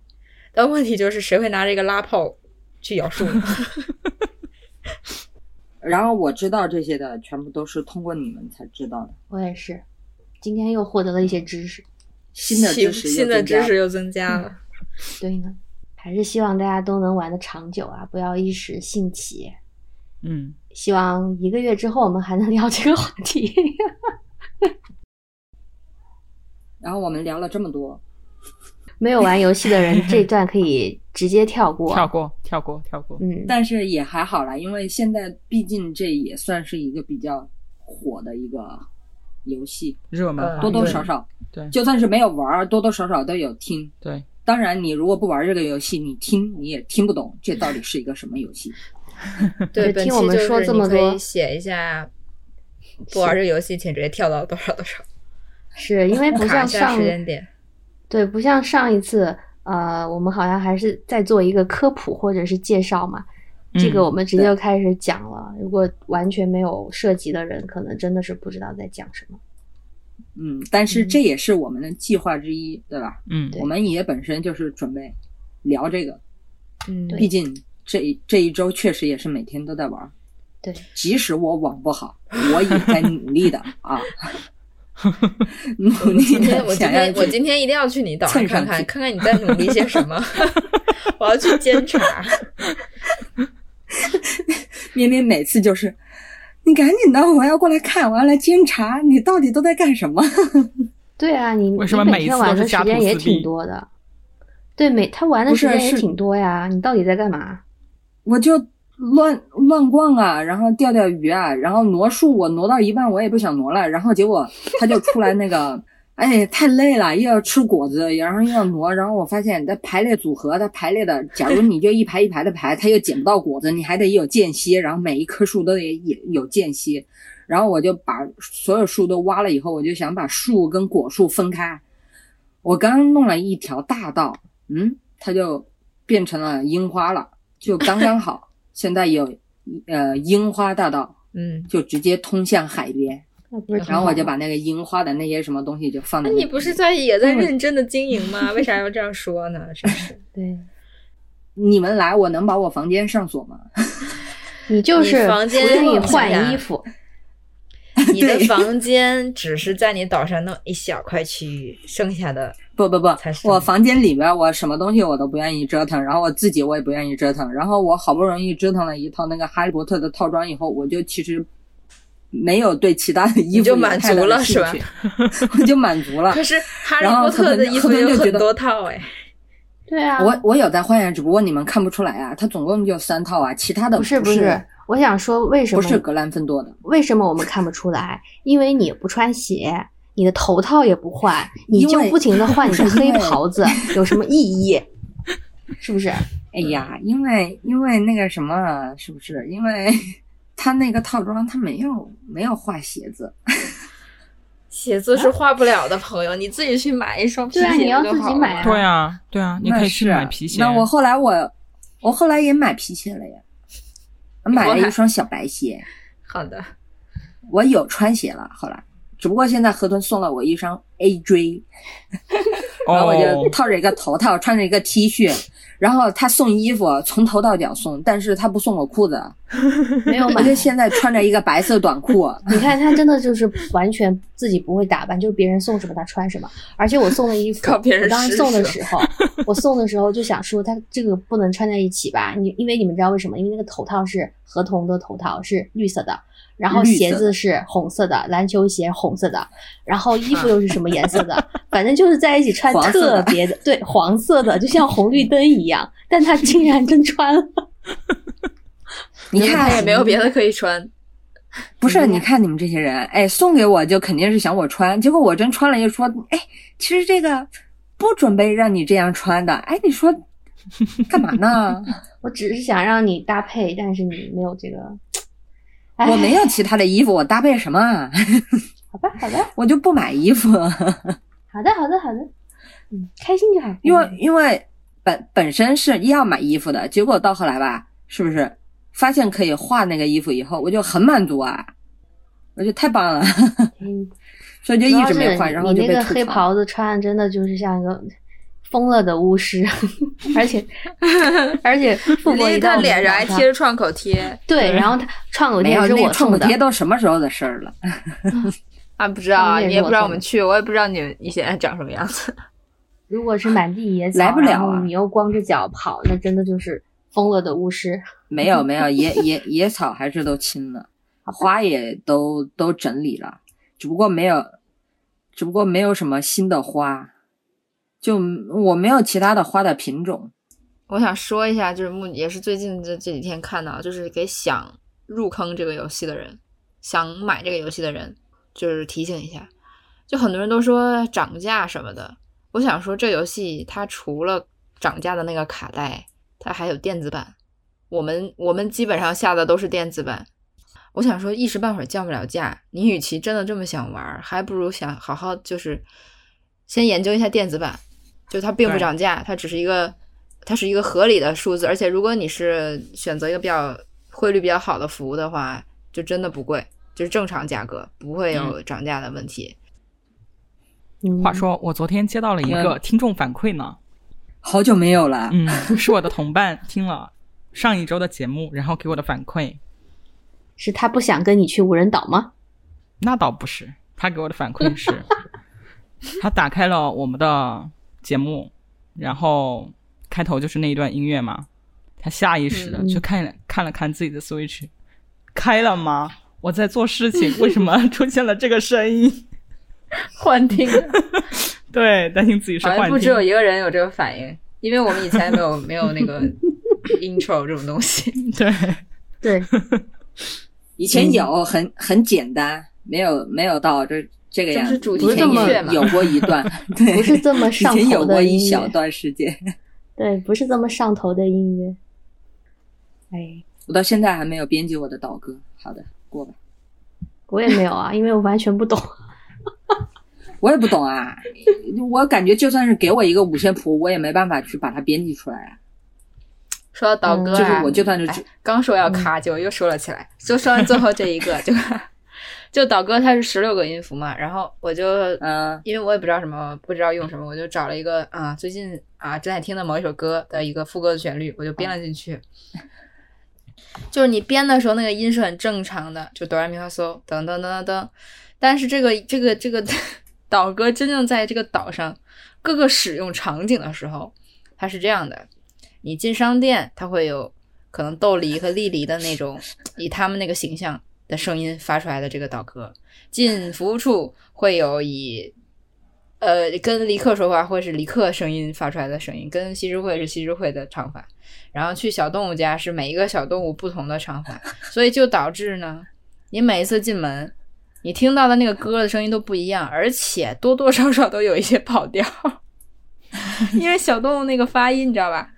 但问题就是谁会拿这个拉炮去咬树呢？[laughs] 然后我知道这些的，全部都是通过你们才知道的，我也是，今天又获得了一些知识。新的知识新的知识又增加了。对呢，还是希望大家都能玩的长久啊，不要一时兴起。嗯，希望一个月之后我们还能聊这个话题。[laughs] 然后我们聊了这么多，没有玩游戏的人，这段可以直接跳过。跳过，跳过，跳过。嗯，但是也还好啦，因为现在毕竟这也算是一个比较火的一个游戏，热门嗯多多少少，对就算是没有玩儿，多多少少都有听。对，当然，你如果不玩这个游戏，你听你也听不懂这到底是一个什么游戏。[laughs] 对，听我们说这么多可以写一下，不玩这个游戏，请直接跳到多少多少，[laughs] 是因为不像卡下上时间点。对，不像上一次，呃，我们好像还是在做一个科普或者是介绍嘛。这个嗯我们直接就开始讲了。如果完全没有涉及的人，可能真的是不知道在讲什么。嗯，但是这也是我们的计划之一，对吧？嗯，我们也本身就是准备聊这个，嗯，毕竟这一这一周确实也是每天都在玩。对，即使我网不好，我也在努力的啊，[laughs] 努力今天我今的想要天我今天一定要去你岛上看看，看看你在努力些什么，[laughs] 我要去监察。[laughs] 咩咩每次就是，你赶紧的，我要过来看，我要来监察你到底都在干什么。对啊，你为什么你每天玩的时间也挺多的。对，每他玩的时间也挺多呀。你到底在干嘛？我就乱乱逛啊，然后钓钓鱼啊，然后挪树，我挪到一半我也不想挪了，然后结果他就出来那个，[laughs] 哎，太累了，又要吃果子，然后又要挪，然后我发现它排列组合，它排列的，假如你就一排一排的排，它又捡不到果子，你还得有间隙，然后每一棵树都得也有间隙，然后我就把所有树都挖了以后，我就想把树跟果树分开，我刚弄了一条大道，嗯，它就变成了樱花了，就刚刚好。现在有呃樱花大道，[laughs] 嗯，就直接通向海边，然后我就把那个樱花的那些什么东西就放在那那。你不是在也在认真的经营吗？为啥要这样说呢？是不是，[laughs] 对你们来，我能把我房间上锁吗？[laughs] 你就是你房间换衣服。你的房间只是在你岛上弄一小块区域，剩下的不不不我房间里边我什么东西我都不愿意折腾，然后我自己我也不愿意折腾，然后我好不容易折腾了一套那个哈利波特的套装以后，我就其实没有对其他的衣服你就满足了是吧的兴趣？[laughs] 我就满足了。可是哈利波特的衣服有很多套哎，对啊，我我有在换呀，只不过你们看不出来啊。它总共就三套啊，其他的不是不不是，我想说为什么不是格兰芬多的。为什么我们看不出来？因为你不穿鞋，你的头套也不换，你就不停的换你的 [laughs] 黑袍子，有什么意义？是不是？[laughs] 哎呀，因为因为那个什么，是不是？因为 [laughs] 他那个套装他没有没有画鞋子，鞋子是画不了的，朋友，你自己去买一双皮鞋对啊你要就好了自己买啊对啊，对啊，你可以那去买皮鞋。那我后来我我后来也买皮鞋了呀，我买了一双小白鞋，好的，我有穿鞋了。后来，只不过现在河豚送了我一双 AJ，然后我就哦，套着一个头套，穿着一个 T 恤，然后他送衣服从头到脚送，但是他不送我裤子，没有买。我就现在穿着一个白色短裤。你看他真的就是完全自己不会打扮，就是别人送什么他穿什么。而且我送的衣服，靠别人我当时送的时候，我送的时候就想说他这个不能穿在一起吧？你因为你们知道为什么？因为那个头套是河豚的头套，是绿色的。然后鞋子是红色的，篮球鞋红色的，然后衣服又是什么颜色的？反正就是在一起穿特别的，对，黄色的，就像红绿灯一样。但他竟然真穿了，[laughs] 你看他也没有别的可以穿。[laughs] 不是，你看你们这些人，哎，送给我就肯定是想我穿，结果我真穿了，又说，哎，其实这个不准备让你这样穿的，哎，你说干嘛呢？[laughs] 我只是想让你搭配，但是你没有这个。哎我没有其他的衣服，我搭配什么啊？[laughs] 好吧，好的，我就不买衣服，[laughs] 好的，好的，好的，嗯，开心就好。因为因为本本身是要买衣服的，结果到后来吧，是不是发现可以画那个衣服以后，我就很满足啊，我觉得太棒了，嗯，[laughs] 所以就一直没换，然后你那就被吐槽。个黑袍子穿真的就是像一个疯了的巫师，而且 [laughs] 而且富国一到我们他脸上还贴着创口贴对，然后他 [laughs] 创口贴是我那个创可送的，贴都什么时候的事儿了？[laughs] 啊，不知道你也不知道我们去，我也不知道你你现在长什么样子。如果是满地野草，来不了啊你又光着脚跑，那真的就是疯了的巫师。没有没有，野野野草还是都清了，花也都都整理了，只不过没有，只不过没有什么新的花，就我没有其他的花的品种。我想说一下，就是目也是最近这这几天看到，就是给想入坑这个游戏的人，想买这个游戏的人，就是提醒一下，就很多人都说涨价什么的。我想说，这游戏它除了涨价的那个卡带，它还有电子版。我们我们基本上下的都是电子版。我想说，一时半会儿降不了价，你与其真的这么想玩，还不如想好好就是先研究一下电子版，就它并不对涨价，它只是一个它是一个合理的数字，而且如果你是选择一个比较汇率比较好的服务的话，就真的不贵，就是正常价格，不会有涨价的问题。嗯话说我昨天接到了一个听众反馈呢，好久没有了，嗯，[laughs] 是我的同伴听了上一周的节目，然后给我的反馈。是他不想跟你去无人岛吗？那倒不是，他给我的反馈是，[laughs] 他打开了我们的节目，然后开头就是那一段音乐嘛，他下意识的嗯去看了、看了看自己的 Switch，开了吗？我在做事情，[laughs] 为什么出现了这个声音？幻听，[laughs] 对，担心自己是幻听不只。有一个人有这个反应，因为我们以前没有 [laughs] 没有那个 intro 这种东西。对，对，以前有很很简单，没有没有到这这个样子。这 [laughs] [laughs] 不是这么有过一段，对，不是这么以上前有头的过一音乐，小段时间，[laughs] 对，不是这么上头的音乐。哎，我到现在还没有编辑我的导歌。好的，过吧。我也没有啊，因为我完全不懂。我也不懂啊，我感觉就算是给我一个五线谱，我也没办法去把它编辑出来啊。说到导歌嗯就是啊，我就算是哎刚说要卡，结果又说了起来。就说完最后这一个，就就导歌它是十六个音符嘛，然后我就嗯因为我也不知道什么，不知道用什么，我就找了一个啊，最近啊正在听的某一首歌的一个副歌的旋律，我就编了进去。就是你编的时候，那个音是很正常的，就哆来咪发嗦噔噔噔噔噔。但是这个这个这个岛歌真正在这个岛上各个使用场景的时候，它是这样的：你进商店，它会有可能豆梨和莉梨的那种以他们那个形象的声音发出来的这个岛歌；进服务处会有以呃，跟离克说话会是离克声音发出来的声音，跟西智慧是西智慧的唱法，然后去小动物家是每一个小动物不同的唱法，所以就导致呢，你每一次进门，你听到的那个歌的声音都不一样，而且多多少少都有一些跑调，[laughs] 因为小动物那个发音你知道吧，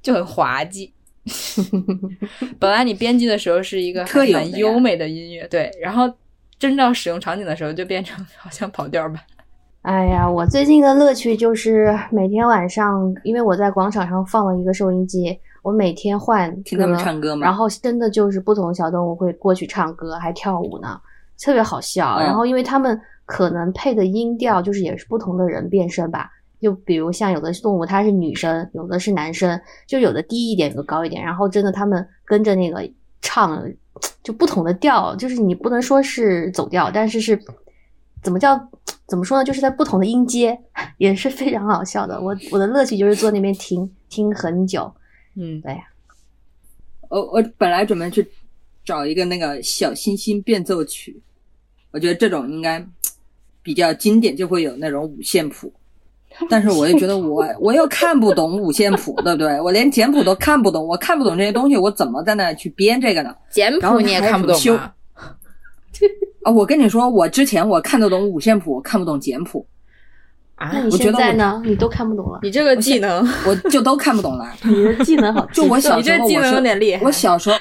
就很滑稽。[laughs] 本来你编辑的时候是一个很优美的音乐，对，然后真正使用场景的时候就变成好像跑调吧。哎呀，我最近的乐趣就是每天晚上，因为我在广场上放了一个收音机，我每天换听他们唱歌嘛。然后真的就是不同小动物会过去唱歌，还跳舞呢，特别好笑。嗯。然后因为他们可能配的音调就是也是不同的人变声吧，就比如像有的动物它是女生，有的是男生，就有的低一点，有的高一点，然后真的他们跟着那个唱，就不同的调，就是你不能说是走调，但是是怎么叫怎么说呢？就是在不同的音阶，也是非常好笑的。我我的乐趣就是坐那边听听很久。嗯，对呀，我我本来准备去找一个那个小星星变奏曲，我觉得这种应该比较经典，就会有那种五线谱。[laughs] 但是我又觉得我我又看不懂五线谱，对不对？我连简谱都看不懂，我看不懂这些东西，我怎么在那去编这个呢？简然后谱你也看不懂什么吗？啊，我跟你说，我之前我看得懂五线谱，我看不懂简谱，啊那，你觉得我在呢？你都看不懂了，你这个技能，[laughs] 我就都看不懂了。[laughs] 你的技能好就我小你这技能时候我是有点厉害我小时候，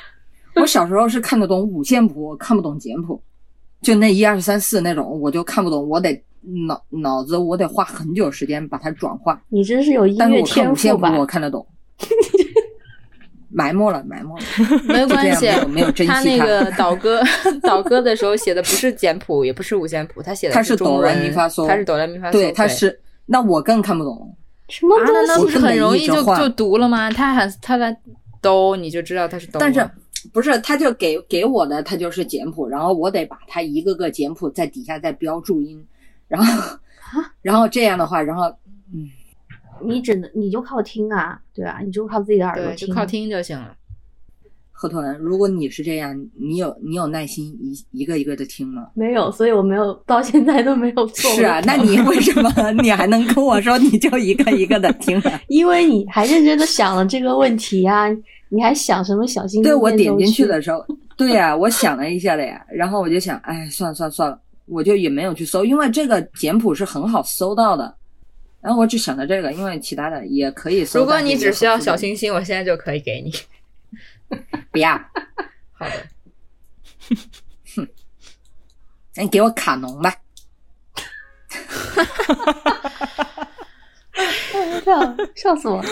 我小时候是看得懂五线谱，我看不懂简谱，就那一二三四那种，我就看不懂，我得脑脑子我得花很久时间把它转化。你真是有音但是乐我看五线谱天赋吧？我看得懂，[laughs] 埋没了，埋没了。[laughs] 没关系没有珍惜他那个倒歌 [laughs] 倒歌的时候写的不是简谱，也不是五线谱，他写的它是哆中文来咪发嗦他是哆来咪发嗦，对，他是那我更看不懂。啊，什么东西？那那不是很容易就就读了吗？他喊他来哆，你就知道他是哆。但是不是，他就给给我的，他就是简谱，然后我得把它一个个简谱在底下再标注音，然后 [laughs] 然后这样的话，然后嗯，你只能你就靠听啊，对吧？你就靠自己的耳朵，听，就靠。听就行了。河豚，如果你是这样，你有你有耐心一一个一个的听吗？没有，所以我没有到现在都没有做。是啊，那你为什么你还能跟我说你就一个一个的听呢？[laughs] 因为你还认真的想了这个问题呀、你还想什么小星星？对我点进去的，时候，对呀、我想了一下的呀，然后我就想，哎，算了算了算了，我就也没有去搜，因为这个简谱是很好搜到的。然后我只想到这个，因为其他的也可以搜。如果你只需要小星星，我现在就可以给你。[laughs] 不要，[laughs] 好的，那你给我卡农吧。[laughs] 笑笑死我了！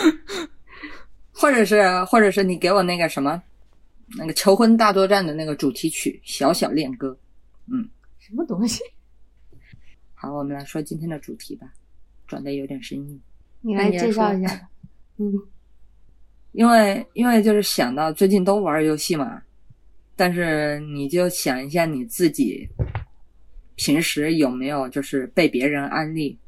或者是，或者是你给我那个什么，那个《求婚大作战》的那个主题曲《小小恋歌》。什么东西？[laughs] 好，我们来说今天的主题吧，转的有点生硬，你来介绍一下。[laughs] 嗯，因为因为就是想到最近都玩游戏嘛，但是你就想一下你自己平时有没有就是被别人安利，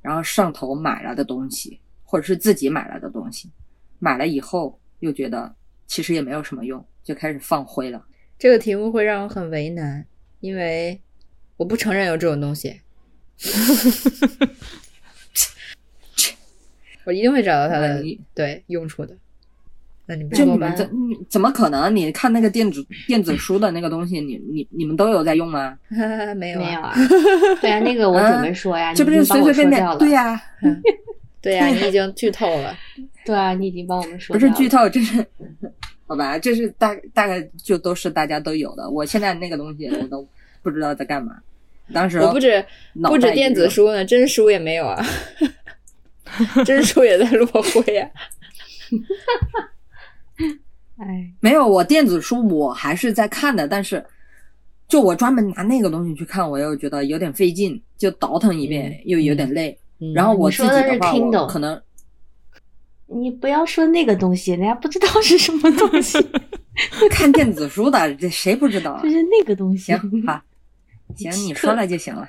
然后上头买了的东西，或者是自己买了的东西，买了以后又觉得其实也没有什么用，就开始放灰了。这个题目会让我很为难，因为我不承认有这种东西。[laughs] 我一定会找到它的你对用处的。那你们就你们怎你怎么可能？你看那个电子电子书的那个东西，你你你们都有在用吗？[laughs] 没有啊？没有啊。[laughs] 对啊，那个我准备说呀，这不是你已经帮随随便便我说掉？了。对呀、对呀、你已经剧透了。对啊，你已经帮我们说不掉了。是剧透，这是好吧？这是大大概就都是大家都有的。我现在那个东西我都不知道在干嘛。当时我不止不止电子书呢，真书也没有啊，[laughs] 真书也在落灰啊。[laughs] 哎，没有，我电子书我还是在看的，但是就我专门拿那个东西去看，我又觉得有点费劲，就倒腾一遍、又有点累。嗯然后我自己的是话可能你不要说那个东西，人家不知道是什么东西，[laughs] 看电子书的，这谁不知道啊就？是那个东西。行，好，行，你说了就行了。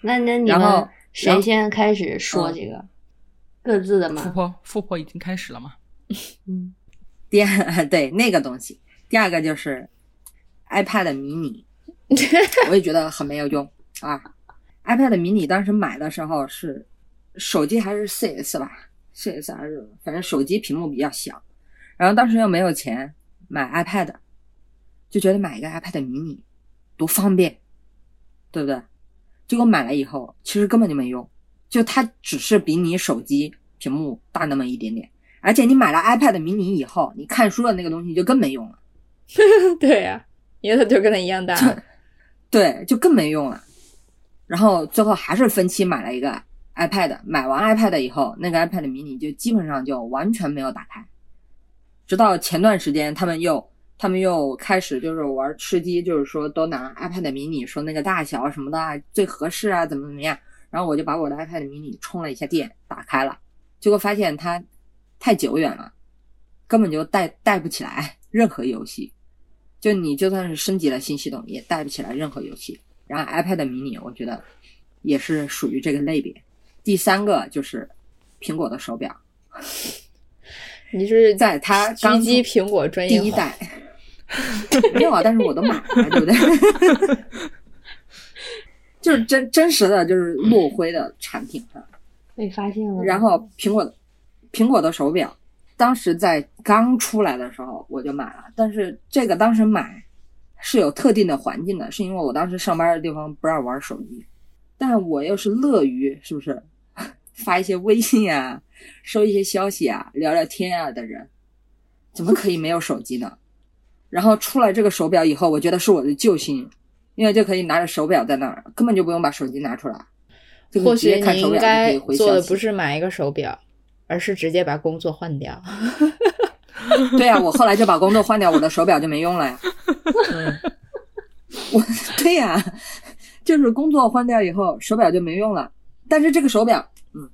那那你然后们谁先开始说嗯这个？各自的嘛富。婆富婆已经开始了吗？[laughs] 嗯，[laughs] 第二，[laughs] 对那个东西，第二个就是 iPad mini，我也觉得很没有用啊。iPad mini 当时买的时候是手机还是 4S 吧，4S 还是反正手机屏幕比较小，然后当时又没有钱买 iPad，就觉得买一个 iPad mini 多方便，对不对？结果买了以后，其实根本就没用，就它只是比你手机屏幕大那么一点点，而且你买了 iPad mini 以后，你看书的那个东西就更没用了。[laughs] 对呀、因为它就跟它一样大。对，就更没用了。然后最后还是分期买了一个 iPad，买完 iPad 以后，那个 iPad mini 就基本上就完全没有打开。直到前段时间，他们又他们又开始就是玩吃鸡，就是说都拿 iPad mini 说那个大小什么的啊最合适啊，怎么怎么样。然后我就把我的 iPad mini 充了一下电，打开了，结果发现它太久远了，根本就带带不起来任何游戏。就你就算是升级了新系统，也带不起来任何游戏。然后 iPad mini 我觉得也是属于这个类别。第三个就是苹果的手表，你是在它狙刚击苹果专业第一代 [laughs] [laughs] 没有啊，但是我都买了，对不对？[laughs] 就是真真实的就是落灰的产品啊。被发现了。然后苹果的苹果的手表，当时在刚出来的时候我就买了，但是这个当时买是有特定的环境的，是因为我当时上班的地方不让玩手机，但我又是乐于是不是 [laughs] 发一些微信啊、收一些消息啊、聊聊天啊的人，怎么可以没有手机呢？然后出来这个手表以后，我觉得是我的救星，因为就可以拿着手表在那儿，根本就不用把手机拿出来，就或许直接看你应该做的。不是买一个手表，而是直接把工作换掉。对呀、我后来就把工作换掉，我的手表就没用了呀。嗯，[laughs] 我对呀、就是工作换掉以后，手表就没用了。但是这个手表，嗯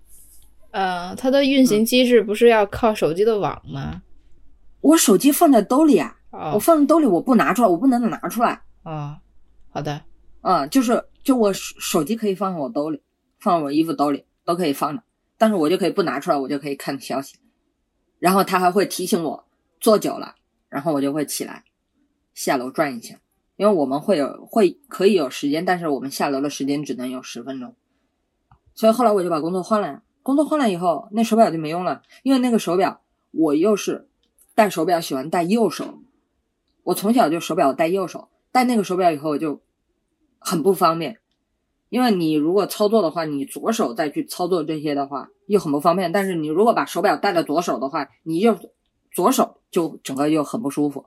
呃，它的运行机制不是要靠手机的网吗？我手机放在兜里啊，我哦放在兜里，我不拿出来，我不能拿出来。哦，好的，嗯、就是就我手手机可以放在我兜里，放在我衣服兜里都可以放着，但是我就可以不拿出来，我就可以看消息。然后他还会提醒我坐久了，然后我就会起来下楼转一下，因为我们会有会可以有时间，但是我们下楼的时间只能有十分钟。所以后来我就把工作换了，工作换了以后，那手表就没用了，因为那个手表我又是戴手表喜欢戴右手，我从小就手表戴右手，戴那个手表以后就很不方便，因为你如果操作的话，你左手再去操作这些的话又很不方便。但是你如果把手表戴到左手的话，你就左手就整个又很不舒服，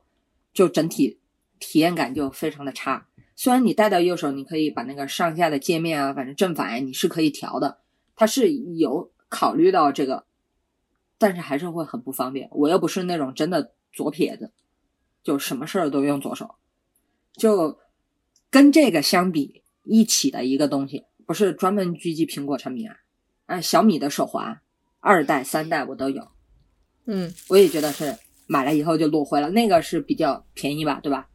就整体体验感就非常的差。虽然你戴到右手，你可以把那个上下的界面啊，反正正反呀，你是可以调的，它是有考虑到这个，但是还是会很不方便。我又不是那种真的左撇子，就什么事儿都用左手，就跟这个相比一起的一个东西，不是专门狙击苹果产品啊，啊，小米的手环二代、三代我都有，嗯我也觉得是买了以后就落灰了，那个是比较便宜吧，对吧？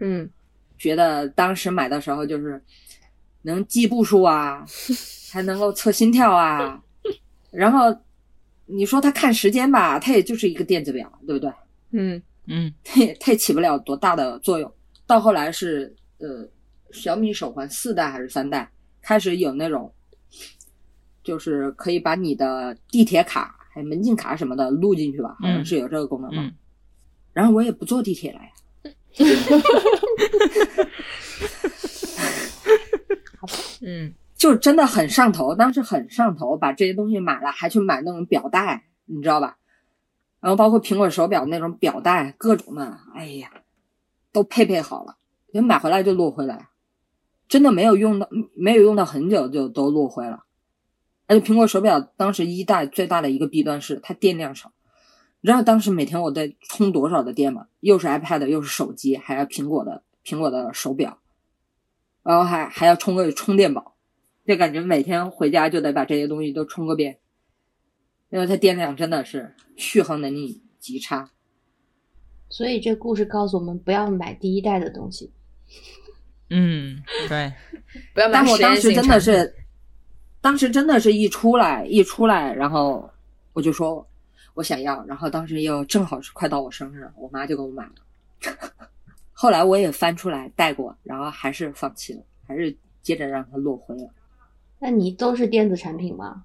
嗯，觉得当时买的时候就是能记步数啊，[laughs] 还能够测心跳啊，然后你说它看时间吧，它也就是一个电子表，对不对？嗯嗯它也它也起不了多大的作用。到后来是呃，小米手环四代还是三代开始有那种，就是可以把你的地铁卡、还有门禁卡什么的录进去吧，好像嗯是有这个功能吧。嗯然后我也不坐地铁了呀。[laughs] [laughs] 嗯就真的很上头，当时很上头，把这些东西买了，还去买那种表带，你知道吧？然后包括苹果手表那种表带，各种的，哎呀，都配备好了，就买回来就落灰了，真的没有用到，没有用到很久就都落灰了。而且苹果手表当时一代最大的一个弊端是它电量少，你知道当时每天我在充多少的电吗？又是 iPad 又是手机，还要苹果的苹果的手表，然后还还要充个充电宝。就感觉每天回家就得把这些东西都充个遍，因为它电量真的是续航能力极差。所以这故事告诉我们，不要买第一代的东西。嗯，对，[laughs] 不要买但我当时真的是，当时真的是一出来一出来，然后我就说我想要，然后当时又正好是快到我生日，我妈就给我买了。[laughs] 后来我也翻出来带过，然后还是放弃了，还是接着让它落灰了。那你都是电子产品吗？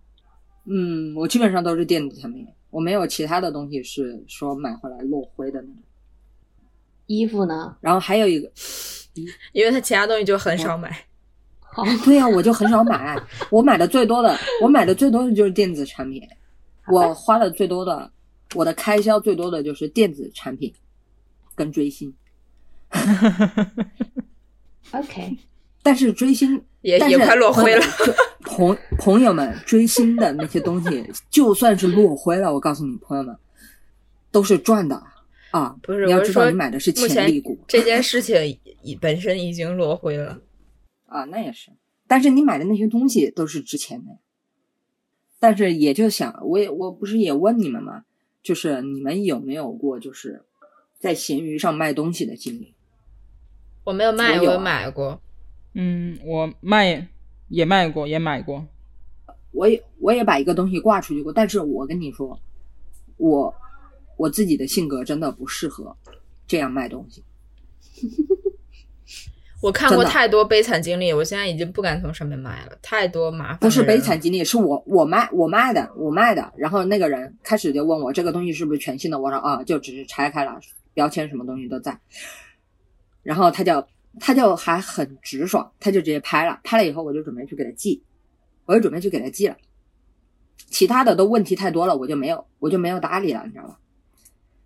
嗯，我基本上都是电子产品，我没有其他的东西是说买回来落灰的那种。衣服呢？然后还有一个，因为他其他东西就很少买。好，[laughs] 对呀、我就很少买，我买的最多的，我买的最多的就是电子产品，我花的最多的，我的开销最多的就是电子产品跟追星。[laughs] OK，但是追星也也快落灰了。就朋朋友们追星的那些东西，[laughs] 就算是落灰了，我告诉你，朋友们都是赚的啊！不是，你要知道你买的是潜力股 [laughs] 这件事情已本身已经落灰了。[laughs] 啊，那也是。但是你买的那些东西都是值钱的呀。但是也就想，我也我不是也问你们吗？就是你们有没有过就是在闲鱼上卖东西的经历？我没有卖，我有啊我有买过。嗯，我卖也卖过，也买过。我也我也把一个东西挂出去过，但是我跟你说，我我自己的性格真的不适合这样卖东西。[laughs] 我看过太多悲惨经历，我现在已经不敢从上面买了，太多麻烦。不是悲惨，经历，是我我卖我卖的我卖的，然后那个人开始就问我这个东西是不是全新的，我说啊，就只是拆开了，标签什么东西都在。然后他就他就还很直爽，他就直接拍了，拍了以后我就准备去给他寄，我就准备去给他寄了。其他的都问题太多了，我就没有我就没有搭理了，你知道吧？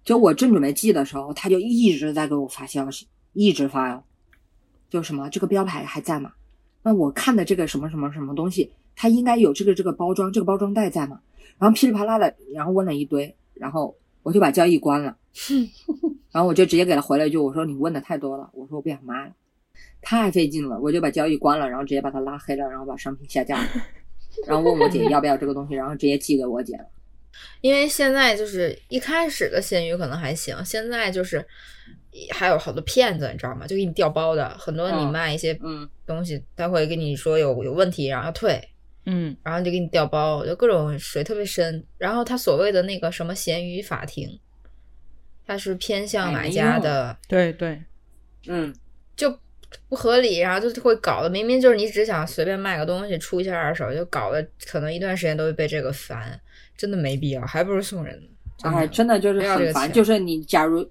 就我正准备寄的时候，他就一直在给我发消息，一直发哟，就什么这个标牌还在吗？那我看的这个什么什么什么东西，它应该有这个这个包装，这个包装袋在吗？然后噼里啪啦的，然后问了一堆，然后我就把交易关了，[laughs] 然后我就直接给他回了一句，我说你问的太多了，我说我不想卖了，太费劲了，我就把交易关了，然后直接把他拉黑了，然后把商品下架了，然后问我姐要不要这个东西，然后直接寄给我姐了。[laughs] 因为现在就是一开始的闲鱼可能还行，现在就是还有好多骗子，你知道吗？就给你调包的，很多你嗯卖一些嗯东西，他会跟你说有有问题，然后要退，嗯，然后就给你调包，就各种水特别深。然后他所谓的那个什么闲鱼法庭，它是偏向买家的，对对，嗯，就不合理，然后就会搞得明明就是你只想随便卖个东西出一下二手，就搞得可能一段时间都会被这个烦，真的没必要，还不如送人哎，真的就是很烦。就是你假如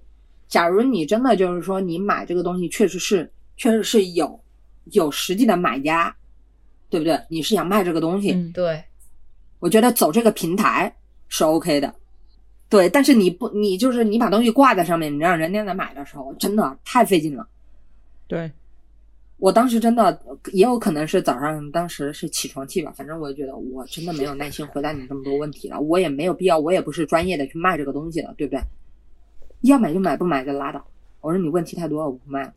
假如你真的就是说你买这个东西确实是确实是有有实际的买家，对不对？你是想卖这个东西，嗯，对，我觉得走这个平台是 OK 的。对，但是你不，你就是你把东西挂在上面，你让人家来买的时候，真的太费劲了。对，我当时真的也有可能是早上当时是起床气吧，反正我就觉得我真的没有耐心回答你这么多问题了，我也没有必要，我也不是专业的去卖这个东西的，对不对？要买就买，不买就拉倒。我说你问题太多了，我不卖了。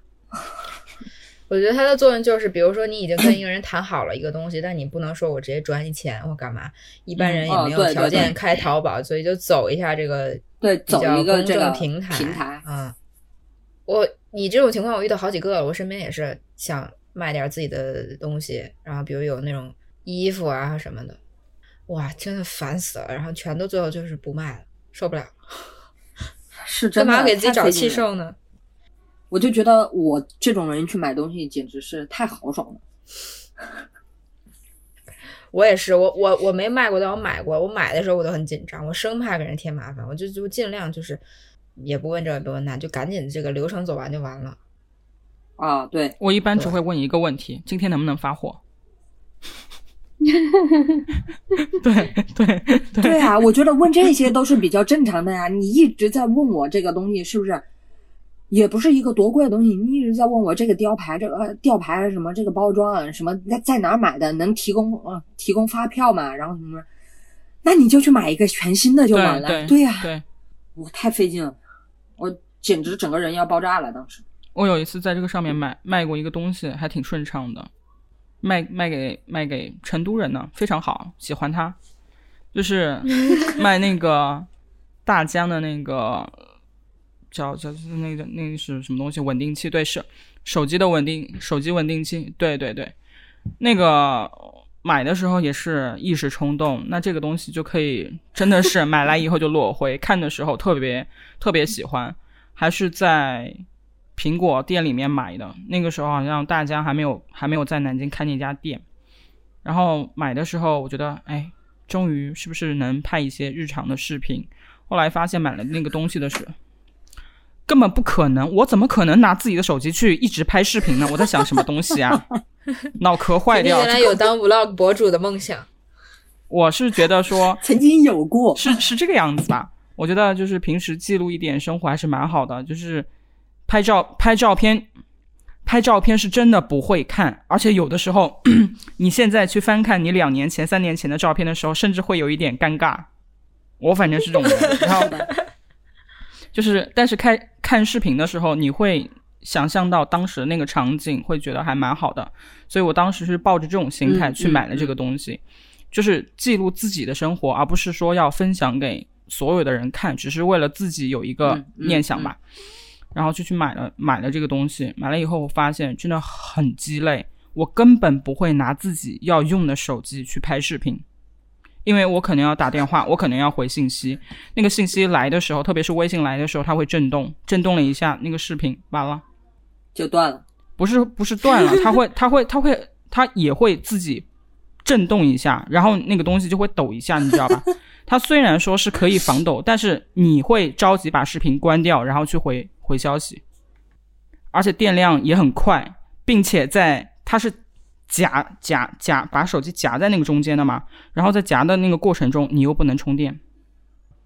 我觉得它的作用就是，比如说你已经跟一个人谈好了一个东西，但你不能说我直接转你钱或干嘛，一般人也没有条件开淘宝，所以就走一下这个对，走一个正这个平台平台，啊。我你这种情况我遇到好几个了，我身边也是想卖点自己的东西，然后比如有那种衣服啊什么的，哇，真的烦死了，然后全都最后就是不卖了，受不了，[laughs] 干是真的嘛给自己找气受呢？我就觉得我这种人去买东西简直是太豪爽了。[laughs] 我也是，我我我没卖过，但我买过。我买的时候我都很紧张，我生怕给人添麻烦，我就就尽量就是也不问这也不问那，就赶紧这个流程走完就完了。啊，对，我一般只会问一个问题：今天能不能发货？[laughs] 对对对对啊，我觉得问这些都是比较正常的呀。你一直在问我这个东西是不是，也不是一个多贵的东西，你一直在问我这个雕牌，这个呃吊牌什么这个包装啊，什么在在哪儿买的，能提供呃提供发票吗？然后什么，那你就去买一个全新的就完了。对对呀、对。我太费劲了，我简直整个人要爆炸了。当时我有一次在这个上面买卖过一个东西，还挺顺畅的，卖卖给卖给成都人呢，非常好，喜欢它。就是 [laughs] 卖那个大疆的那个叫叫那个那个是什么东西？稳定器，对，是手机的稳定手机稳定器，对对对，那个买的时候也是一时冲动，那这个东西就可以真的是买来以后就落灰，看的时候特别特别喜欢，还是在苹果店里面买的，那个时候好像大家还没有还没有在南京开那家店，然后买的时候，我觉得，哎，终于是不是能拍一些日常的视频？后来发现买了那个东西的时，根本不可能，我怎么可能拿自己的手机去一直拍视频呢？我在想什么东西啊？[laughs] 脑壳坏掉你原。来有当 vlog 博主的梦想，我是觉得说，[laughs] 曾经有过，是是这个样子吧？我觉得就是平时记录一点生活还是蛮好的，就是拍照拍照片，拍照片是真的不会看，而且有的时候 [clears throat] 你现在去翻看你两年前、三年前的照片的时候，甚至会有一点尴尬。我反正是这种人，[laughs] 然后就是，但是看看视频的时候，你会想象到当时的那个场景，会觉得还蛮好的。所以我当时是抱着这种心态嗯去买了这个东西，就是记录自己的生活，而不是说要分享给所有的人看，只是为了自己有一个念想吧。然后就去买了买了这个东西，买了以后我发现真的很鸡肋，我根本不会拿自己要用的手机去拍视频。因为我可能要打电话，我可能要回信息，那个信息来的时候，特别是微信来的时候，它会震动，震动了一下，那个视频完了，就断了。不是不是断了，[laughs] 它会它会它会它也会自己震动一下，然后那个东西就会抖一下，你知道吧？[laughs] 它虽然说是可以防抖，但是你会着急把视频关掉，然后去回回消息，而且电量也很快，并且在它是夹夹夹把手机夹在那个中间的嘛，然后在夹的那个过程中，你又不能充电，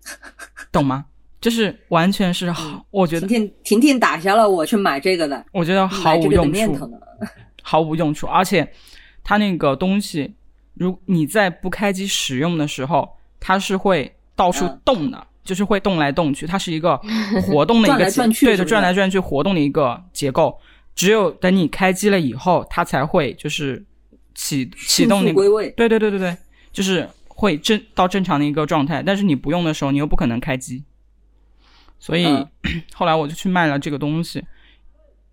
[laughs] 懂吗？就是完全是好，我觉得婷婷婷婷打消了我去买这个的我觉得毫无用处。毫无用处，而且它那个东西，如你在不开机使用的时候，它是会到处嗯动的，就是会动来动去，它是一个 [laughs] 活动的一转来个结对的，转来转去活动的一个结构。只有等你开机了以后，它才会就是启启动那个归位，对对对对对，就是会正到正常的一个状态，但是你不用的时候，你又不可能开机，所以、嗯。[clears throat] 后来我就去卖了这个东西，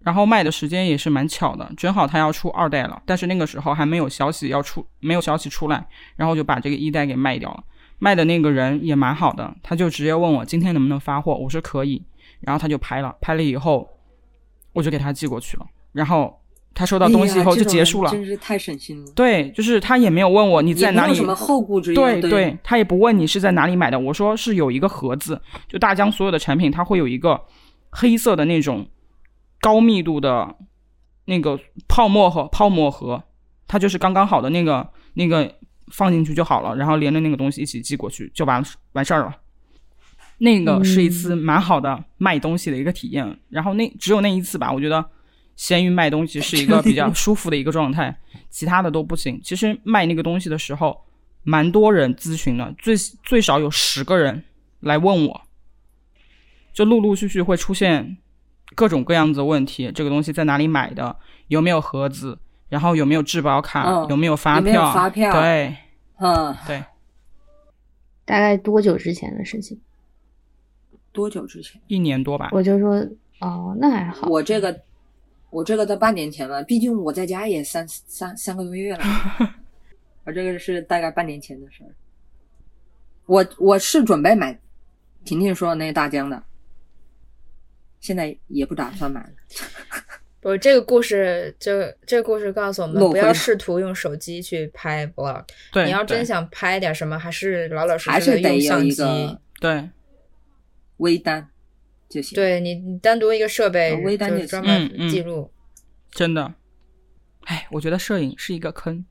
然后卖的时间也是蛮巧的，正好它要出二代了，但是那个时候还没有消息要出，没有消息出来，然后就把这个一代给卖掉了。卖的那个人也蛮好的，他就直接问我今天能不能发货，我说可以，然后他就拍了，拍了以后我就给他寄过去了，然后他收到东西以后就结束了。真是太省心了。对，就是他也没有问我你在哪里没有什，么后顾之忧。对对对，他也不问你是在哪里买的。我说是有一个盒子，就大疆所有的产品，它会有一个黑色的那种高密度的那个泡沫盒，泡沫盒，它就是刚刚好的那个那个放进去就好了，然后连着那个东西一起寄过去就完完事儿了。那个是一次蛮好的卖东西的一个体验，然后那只有那一次吧，我觉得闲鱼卖东西是一个比较舒服的一个状态，其他的都不行。其实卖那个东西的时候，蛮多人咨询的，最最少有十个人来问我，就陆陆续续会出现各种各样子的问题。这个东西在哪里买的？有没有盒子？然后有没有质保卡？嗯有没有发有没有票？发票对嗯，对，大概多久之前的事情？多久之前？一年多吧。我就说哦，那还好。我这个，我这个在半年前了，毕竟我在家也三三三个多月了。[laughs] 我这个是大概半年前的事儿。我我是准备买婷婷说的那个大疆的，现在也不打算买了。[laughs] 不，这个故事，就这个故事告诉我们，不要试图用手机去拍 vlog。对，你要真想拍点什么，还是老老实实的是得用相机。对，微单就行。，对你，你单独一个设备啊微单就就是专门嗯嗯记录。真的，哎，我觉得摄影是一个坑，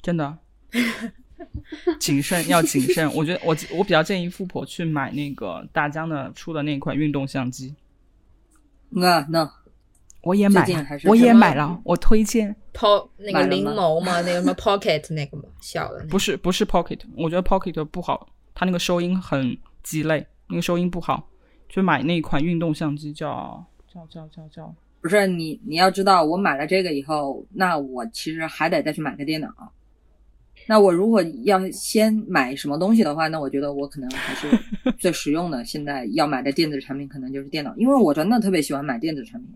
真的。[laughs] 谨慎要谨慎，我觉得我我比较建议富婆去买那个大疆的出的那款运动相机，那，那我也买我也买了，我推荐。po 那个灵眸嘛，那个什么 pocket 那个嘛，小的那个。不是不是 Pocket，我觉得 Pocket 不好，它那个收音很鸡肋，那个收音不好，就买那款运动相机叫叫叫叫叫，不是你你要知道，我买了这个以后，那我其实还得再去买个电脑。那我如果要先买什么东西的话，那我觉得我可能还是 [laughs] 最实用的。现在要买的电子产品可能就是电脑，因为我真的特别喜欢买电子产品，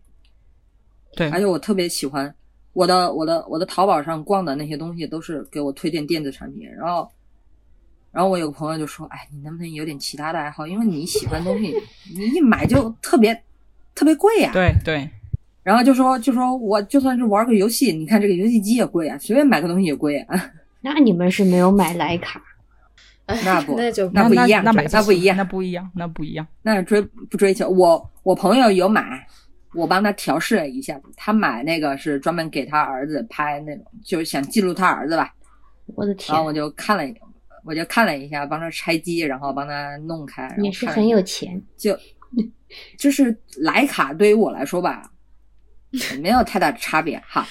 对而且我特别喜欢我的我的我的淘宝上逛的那些东西都是给我推荐电子产品，然后。然后我有个朋友就说：“哎，你能不能有点其他的爱好？因为你喜欢的东西，你一买就特别特别贵呀、对对然后就说就说我就算是玩个游戏，你看这个游戏机也贵啊，随便买个东西也贵啊。[laughs] 那你们是没有买徕卡，哎那不那就那那不一样那买那不一样那不一样，那不一样。那追不追求？我我朋友有买，我帮他调试了一下，他买那个是专门给他儿子拍那种，就是想记录他儿子吧。我的天然后，我就看了，我就看了一下，帮他拆机，然后帮他弄开。然后也是很有钱。就就是徕卡对于我来说吧，没有太大的差别哈，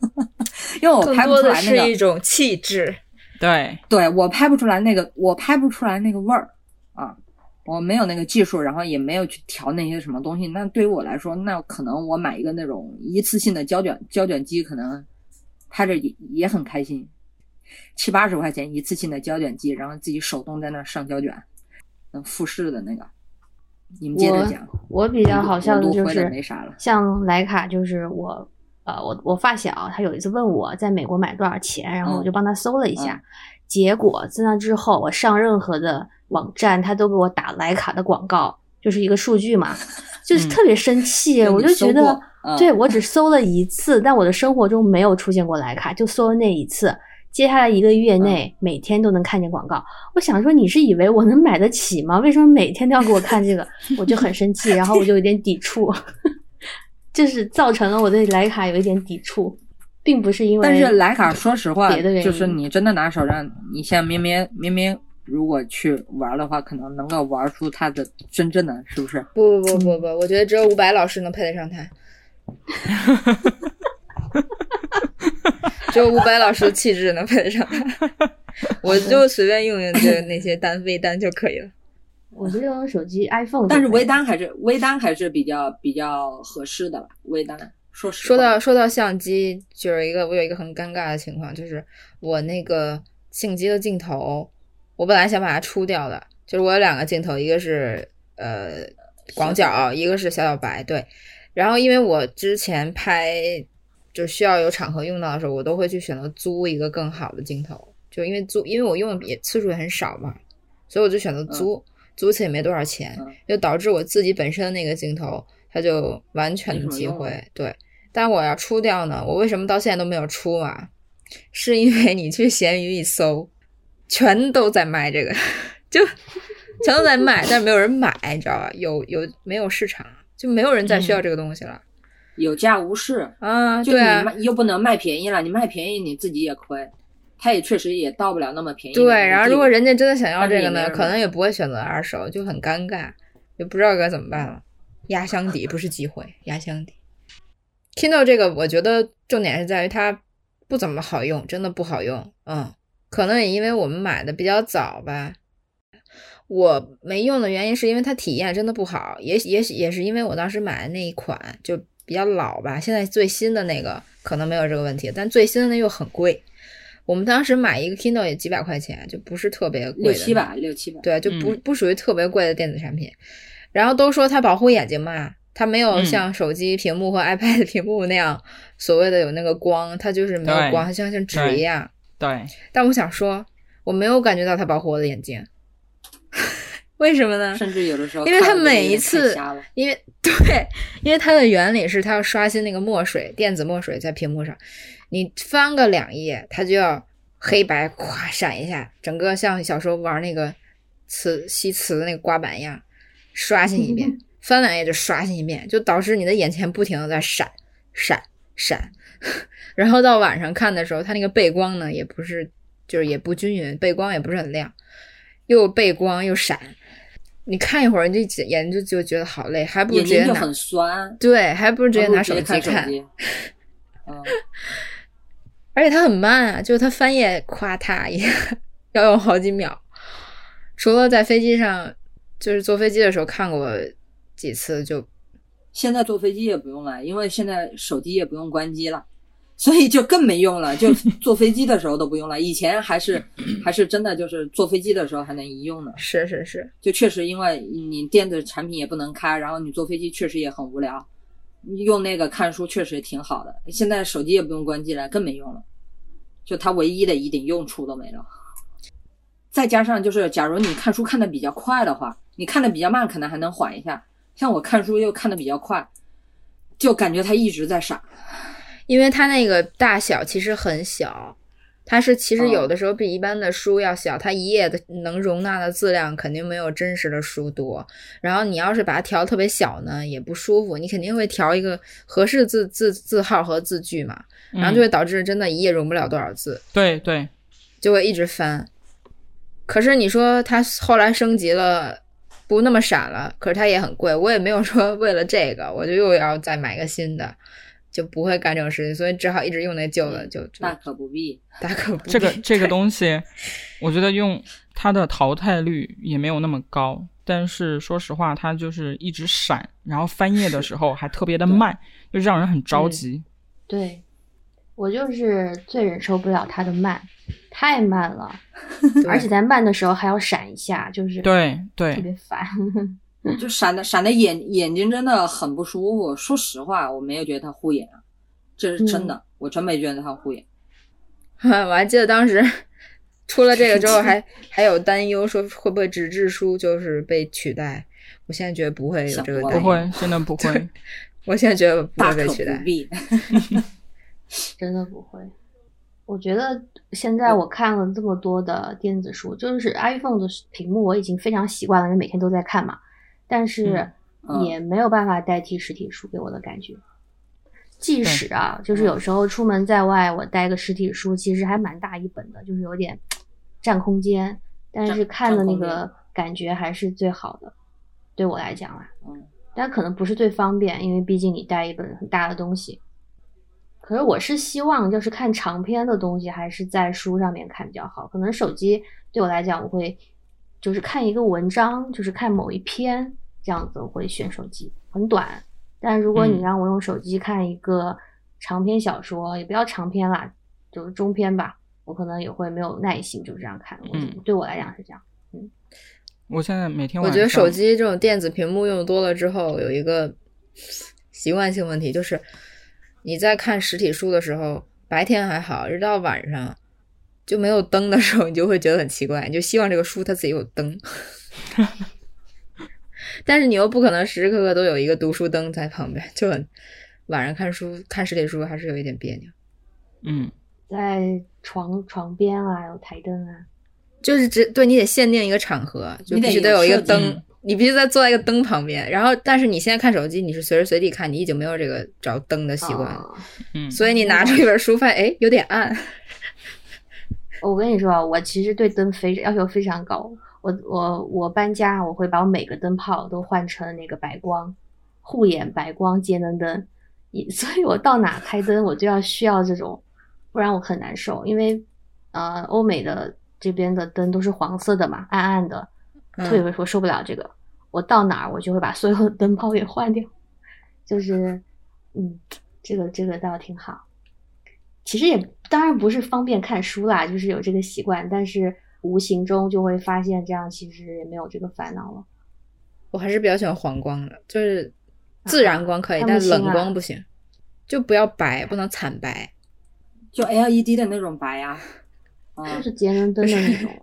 [laughs] 因为我拍不出来那个，一种气质。对，对我拍不出来那个，我拍不出来那个味儿啊，我没有那个技术，然后也没有去调那些什么东西。那对于我来说，那可能我买一个那种一次性的胶卷胶卷机，可能拍着也也很开心，七八十块钱一次性的胶卷机，然后自己手动在那儿上胶卷，嗯复式的那个。你们接着讲。我比较好笑的就是没啥了，像莱卡，就是我呃，我我发小他有一次问我在美国买多少钱，然后我就帮他搜了一下，结果在那之后，我上任何的网站，他都给我打莱卡的广告，就是一个数据嘛，就是嗯特别生气，我就觉得，嗯对我只搜了一次，但我的生活中没有出现过莱卡，就搜了那一次。接下来一个月内，每天都能看见广告。我想说，你是以为我能买得起吗？为什么每天都要给我看这个？[laughs] 我就很生气，然后我就有点抵触，[laughs] 就是造成了我对徕卡有一点抵触，并不是因为。但是徕卡，说实话，别的原因就是你真的拿手上，你像明明明明，如果去玩的话，可能能够玩出它的真正的，是不是？不不不不不，我觉得只有伍佰老师能配得上他。[laughs] 只有伍佰老师的气质能配得上他，[laughs] 我就随便用用这那些单微单就可以了。我觉得用手机 iPhone，但是微微单还是微单还是比较比较合适的吧？微单，说实话，说到说到相机，就是一个我有一个很尴尬的情况，就是我那个相机的镜头，我本来想把它出掉的，就是我有两个镜头，一个是呃广角，一个是小小白，对。然后因为我之前拍就需要有场合用到的时候，我都会去选择租一个更好的镜头，就因为租，因为我用的也次数也很少嘛，所以我就选择租，租一次也没多少钱，嗯就导致我自己本身那个镜头它就完全的机会对。但我要出掉呢，我为什么到现在都没有出啊？是因为你去闲鱼一搜，全都在卖这个，[laughs] 就全都在卖，但是没有人买，你知道吧？有有没有市场，就没有人再需要这个东西了、有价无市，啊？就你卖又不能卖便宜了，你卖便宜你自己也亏，它也确实也到不了那么便宜。对。然后如果人家真的想要这个呢，可能也不会选择二手，就很尴尬，也不知道该怎么办了。压箱底不是机会，压箱底。Kindle 这个，我觉得重点是在于它不怎么好用，真的不好用。嗯，可能也因为我们买的比较早吧。我没用的原因是因为它体验真的不好，也也许也是因为我当时买的那一款就比较老吧。现在最新的那个可能没有这个问题，但最新的那又很贵。我们当时买一个 Kindle 也几百块钱，就不是特别贵的六七百，六七百。对，就不嗯不属于特别贵的电子产品。然后都说它保护眼睛嘛，它没有嗯像手机屏幕和 [laughs] iPad 屏幕那样所谓的有那个光，它就是没有光，它像像纸一样。对，但我想说，我没有感觉到它保护我的眼睛，为什么呢？甚至有的时候因为它每一次因为对，因为它的原理是它要刷新那个墨水，电子墨水在屏幕上，你翻个两页，它就要黑白咵闪一下，整个像小时候玩那个磁吸磁的那个刮板一样，刷新一遍，[laughs] 翻两页就刷新一遍，就导致你的眼前不停的在闪闪闪，[laughs] 然后到晚上看的时候，它那个背光呢也不是，就是也不均匀，背光也不是很亮，又背光又闪。你看一会儿，你就眼睛就就觉得好累，还不如直接拿很酸，对，还不如直接拿手机看。看。机嗯，而且它很慢啊，就是它翻页夸嗒一下要用好几秒。除了在飞机上，就是坐飞机的时候看过几次，就现在坐飞机也不用了，因为现在手机也不用关机了，所以就更没用了。就 [laughs] 坐飞机的时候都不用了。以前还是还是真的就是坐飞机的时候还能一用呢。是是是，就确实因为你电子产品也不能开，然后你坐飞机确实也很无聊，用那个看书确实也挺好的。现在手机也不用关机了，更没用了，就它唯一的一点用处都没了。再加上就是，假如你看书看的比较快的话，你看的比较慢，可能还能缓一下。像我看书又看的比较快，就感觉它一直在闪。因为它那个大小其实很小，它是其实哦有的时候比一般的书要小，它一页的能容纳的字量肯定没有真实的书多。然后你要是把它调特别小呢，也不舒服，你肯定会调一个合适字字字号和字距嘛，然后就嗯会导致真的一页容不了多少字，对对，就会一直翻。可是你说它后来升级了，不那么闪了，可是它也很贵，我也没有说为了这个我就又要再买个新的，就不会干这种事情，所以只好一直用那旧的，就就大可不必。[laughs] 大可不必这个这个东西，[laughs] 我觉得用它的淘汰率也没有那么高，但是说实话，它就是一直闪，然后翻页的时候还特别的慢，就让人很着急。对，我就是最忍受不了它的慢，太慢了，而且在慢的时候还要闪一下，就是对对特，别烦。[laughs] 就闪的闪的眼眼睛真的很不舒服。说实话，我没有觉得它护眼啊，这是真的，我真没觉得它护眼。[laughs] 我还记得当时 [laughs] 出了这个之后 [laughs] 还，还有担忧说会不会纸质书就是被取代。我现在觉得不会有这个担忧，不会，真的不会。我现在觉得不会被取代。真的不会。我觉得现在我看了这么多的电子书，就是 iPhone 的屏幕我已经非常习惯了，因为每天都在看嘛。但是嗯也没有办法代替实体书给我的感觉。即使啊，就是有时候出门在外，我带个实体书，其实还蛮大一本的，就是有点占空间，但是看的那个感觉还是最好的，对我来讲啊。嗯，但可能不是最方便，因为毕竟你带一本很大的东西。可是我是希望，就是看长篇的东西，还是在书上面看比较好。可能手机对我来讲，我会就是看一个文章，就是看某一篇这样子，我会选手机，很短。但如果你嗯让我用手机看一个长篇小说，也不要长篇啦，就是中篇吧，我可能也会没有耐心就这样看。我嗯对我来讲是这样。嗯我现在每天，我觉得手机这种电子屏幕用多了之后，有一个习惯性问题，就是你在看实体书的时候，白天还好，一到晚上就没有灯的时候，你就会觉得很奇怪，你就希望这个书它自己有灯。[laughs] 但是你又不可能时时刻刻都有一个读书灯在旁边，就很晚上看书看实体书还是有一点别扭。嗯，在床床边啊，有台灯啊，就是只对你得限定一个场合，就必须得有一个灯嗯，你必须在坐在一个灯旁边。然后，但是你现在看手机，你是随时随地看，你已经没有这个找灯的习惯了，哦嗯，所以你拿出一本书，发现哎有点暗。我跟你说啊，我其实对灯非要求非常高。我我我搬家，我会把我每个灯泡都换成那个白光、护眼白光节能灯。以 [laughs] 所以我到哪开灯，我就要需要这种，不然我很难受。因为呃，欧美的这边的灯都是黄色的嘛，暗暗的，嗯所以我受不了这个。我到哪儿，我就会把所有的灯泡给换掉。就是，嗯，这个这个倒挺好。其实也当然不是方便看书啦，就是有这个习惯，但是无形中就会发现这样其实也没有这个烦恼了。我还是比较喜欢黄光的，就是自然光可以，但冷光不行，就不要白，不能惨白。就 LED 的那种白呀、啊，就是节能灯的那种。[laughs]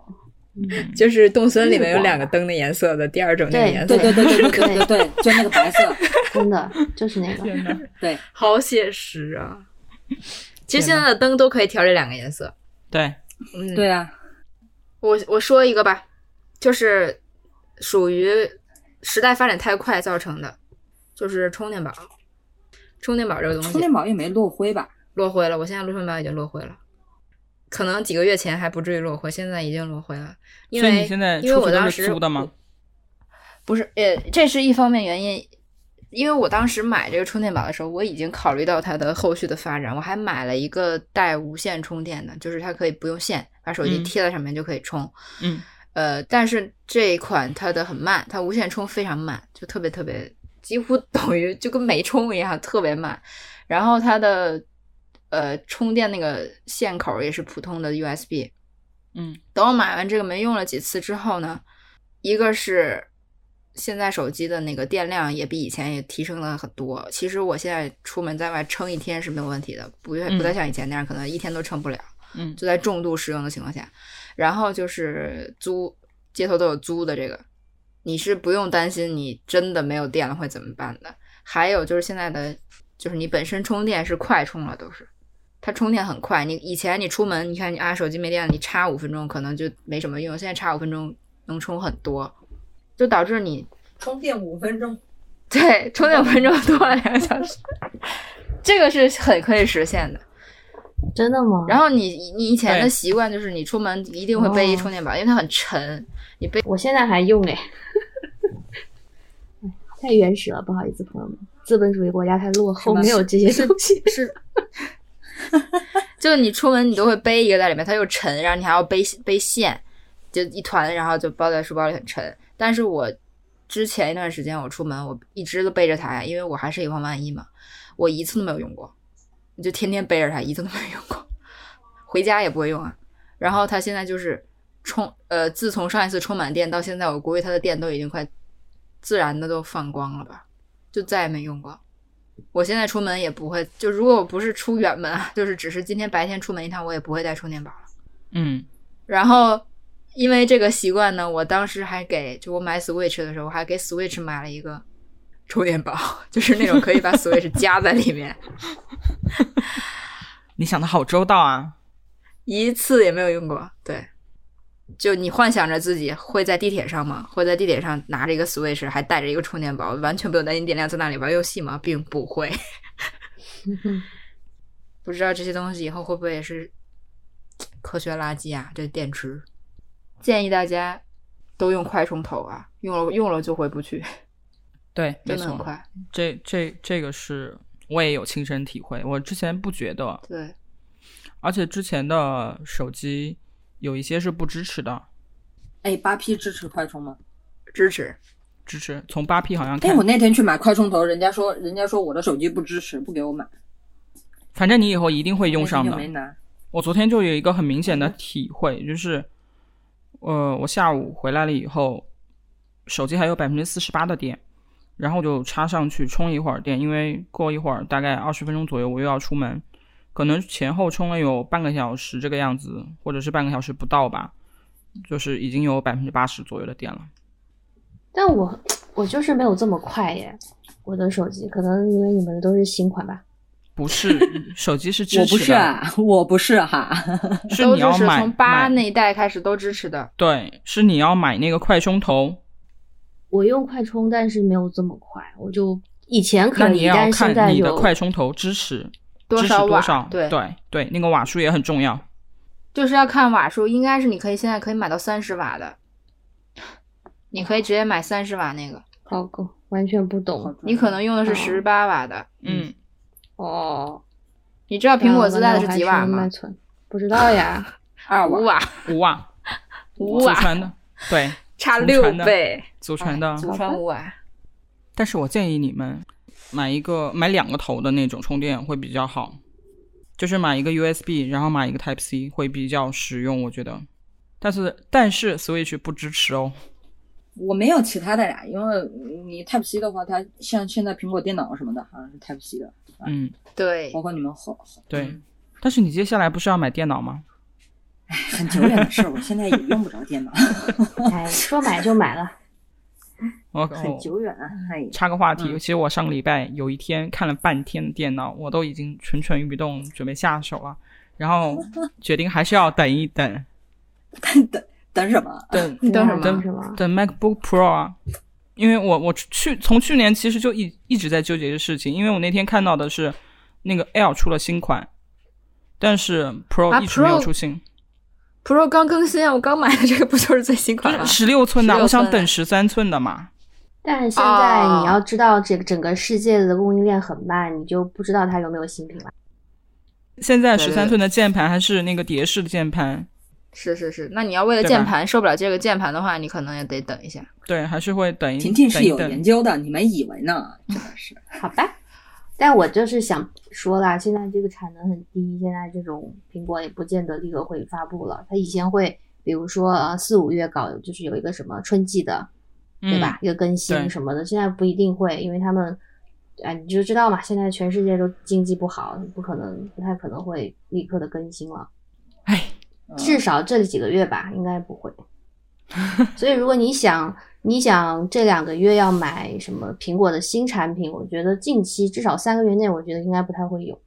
嗯，就是动森里面有两个灯的颜色的，第二种那个颜色对，对对对对对对对，就那个白色，[laughs] 真的就是那个。对，好写实啊！其实现在的灯都可以调这两个颜色。对，嗯，对啊，我我说一个吧，就是属于时代发展太快造成的，就是充电宝。充电宝这个东西充电宝也没落灰吧？落灰了，我现在充电宝已经落灰了，可能几个月前还不至于落灰，现在已经落灰了。因为所以你现在因为我当时租的吗？不是，呃，这是一方面原因，因为我当时买这个充电宝的时候，我已经考虑到它的后续的发展，我还买了一个带无线充电的，就是它可以不用线，把手机嗯贴在上面就可以充。嗯，呃，但是这一款它的很慢，它无线充非常慢，就特别特别，几乎 [laughs] 等于就跟没充一样，特别慢。然后它的呃充电那个线口也是普通的 USB。嗯等我买完这个没用了几次之后呢，一个是现在手机的那个电量也比以前也提升了很多。其实我现在出门在外撑一天是没有问题的，不不再像以前那样，可能一天都撑不了。嗯就在重度使用的情况下，然后就是租街头都有租的这个，你是不用担心你真的没有电了会怎么办的。还有就是现在的，就是你本身充电是快充了，都是它充电很快。你以前你出门，你看你啊手机没电了，你插五分钟可能就没什么用，现在插五分钟能充很多，就导致你充电五分钟，对充电五分钟多了两个小时，[laughs] 这个是很可以实现的。真的吗？然后你你以前的习惯就是你出门一定会背一充电宝，因为它很沉，你背我现在还用哎，哎太原始了，不好意思，朋友们，资本主义国家太落后，没有这些东西。是，[laughs] 就你出门你都会背一个在里面，它又沉，然后你还要背背线，就一团，然后就包在书包里很沉。但是我之前一段时间我出门，我一直都背着它，因为我还是以防万一嘛，我一次都没有用过，我就天天背着它，一次都没有用过，回家也不会用啊。然后它现在就是充，呃，自从上一次充满电到现在，我估计它的电都已经快自然的都放光了吧，就再也没用过。我现在出门也不会，就如果我不是出远门啊，就是只是今天白天出门一趟，我也不会带充电宝了。嗯，然后因为这个习惯呢，我当时还给就我买 Switch 的时候，我还给 Switch 买了一个充电宝，就是那种可以把 Switch [laughs] 夹在里面，你想的好周到啊。[laughs] 一次也没有用过。对，就你幻想着自己会在地铁上吗？会在地铁上拿着一个 Switch，还带着一个充电宝，完全不用担心电量，在那里玩游戏吗？并不会。[laughs] 不知道这些东西以后会不会也是科学垃圾啊？这电池，建议大家都用快充头啊，用了用了就回不去，[laughs] 对，没错，真的很快。这这这个是我也有亲身体会，我之前不觉得，对，而且之前的手机有一些是不支持的，哎，八 P 支持快充吗？支持。支持从八 P 好像哎，我，那天去买快充头，人家说人家说我的手机不支持，不给我买，反正你以后一定会用上的。我昨天就有一个很明显的体会，就是，呃，我下午回来了以后，手机还有百分之四十八的电，然后就插上去充一会儿电，因为过一会儿大概二十分钟左右我又要出门，可能前后充了有半个小时这个样子，或者是半个小时不到吧，就是已经有百分之八十左右的电了。但我我就是没有这么快耶，我的手机可能因为你们的都是新款吧。不是，手机是 [laughs] 支持的我不是啊，我不是哈。[laughs] 是都支持，你要买从八那一代开始都支持的。对，是你要买那个快充头，我用快充，但是没有这么快，我就以前可以，那你也要但是现在你的快充头支持多少瓦多少，对对对，那个瓦数也很重要。就是要看瓦数，应该是你可以现在可以买到三十瓦的，你可以直接买三十瓦那个，好够，完全不懂你可能用的是哦十八瓦的。嗯，哦。你知道苹果自带的是几瓦吗不知道呀。[laughs] 二五瓦，瓦，五瓦，五瓦，祖传的，[laughs] 对，差六倍，祖传的。祖传五瓦。但是我建议你们买一个买两个头的那种充电会比较好，就是买一个 USB，然后买一个 Type C 会比较实用，我觉得。但是但是 Switch 不支持哦。我没有其他的呀，因为你 Type C 的话，它像现在苹果电脑什么的，好像是 Type C 的，嗯，对包，括你们好，好对。但是你接下来不是要买电脑吗？[laughs] 很久远的事儿，我现在也用不着电脑，[laughs] 哎，说买就买了。[laughs] 我很我久远啊，哎，插个话题，嗯其实我上个礼拜有一天看了半天的电脑，我都已经蠢蠢欲动，准备下手了，然后决定还是要等一等，等等什么？等你等什么等什么？等 MacBook Pro 啊，因为我我去从去年其实就一一直在纠结这事情，因为我那天看到的是那个 Air 出了新款，但是 Pro 啊一直没有出新，Pro 刚更新啊，我刚买的这个不就是最新款吗？十六寸的，我想等十三寸的嘛。但现在哦你要知道，这个整个世界的供应链很慢，你就不知道它有没有新品了。现在十三寸的键盘还是那个蝶式的键盘，是是是，那你要为了键盘受不了这个键盘的话，你可能也得等一下。对，还是会等一婷婷是有。研究的，你们以为呢？[laughs] 真的是，好吧，但我就是想说啦，现在这个产能很低，现在这种苹果也不见得立刻会发布了。它以前会，比如说呃四五月搞，就是有一个什么春季的，对吧？一个更新什么的，现在不一定会，因为他们，哎，你就知道嘛，现在全世界都经济不好，不可能，不太可能会立刻的更新了。哎，嗯至少这几个月吧，应该不会。所以，如果你想你想这两个月要买什么苹果的新产品，我觉得近期至少三个月内，我觉得应该不太会有。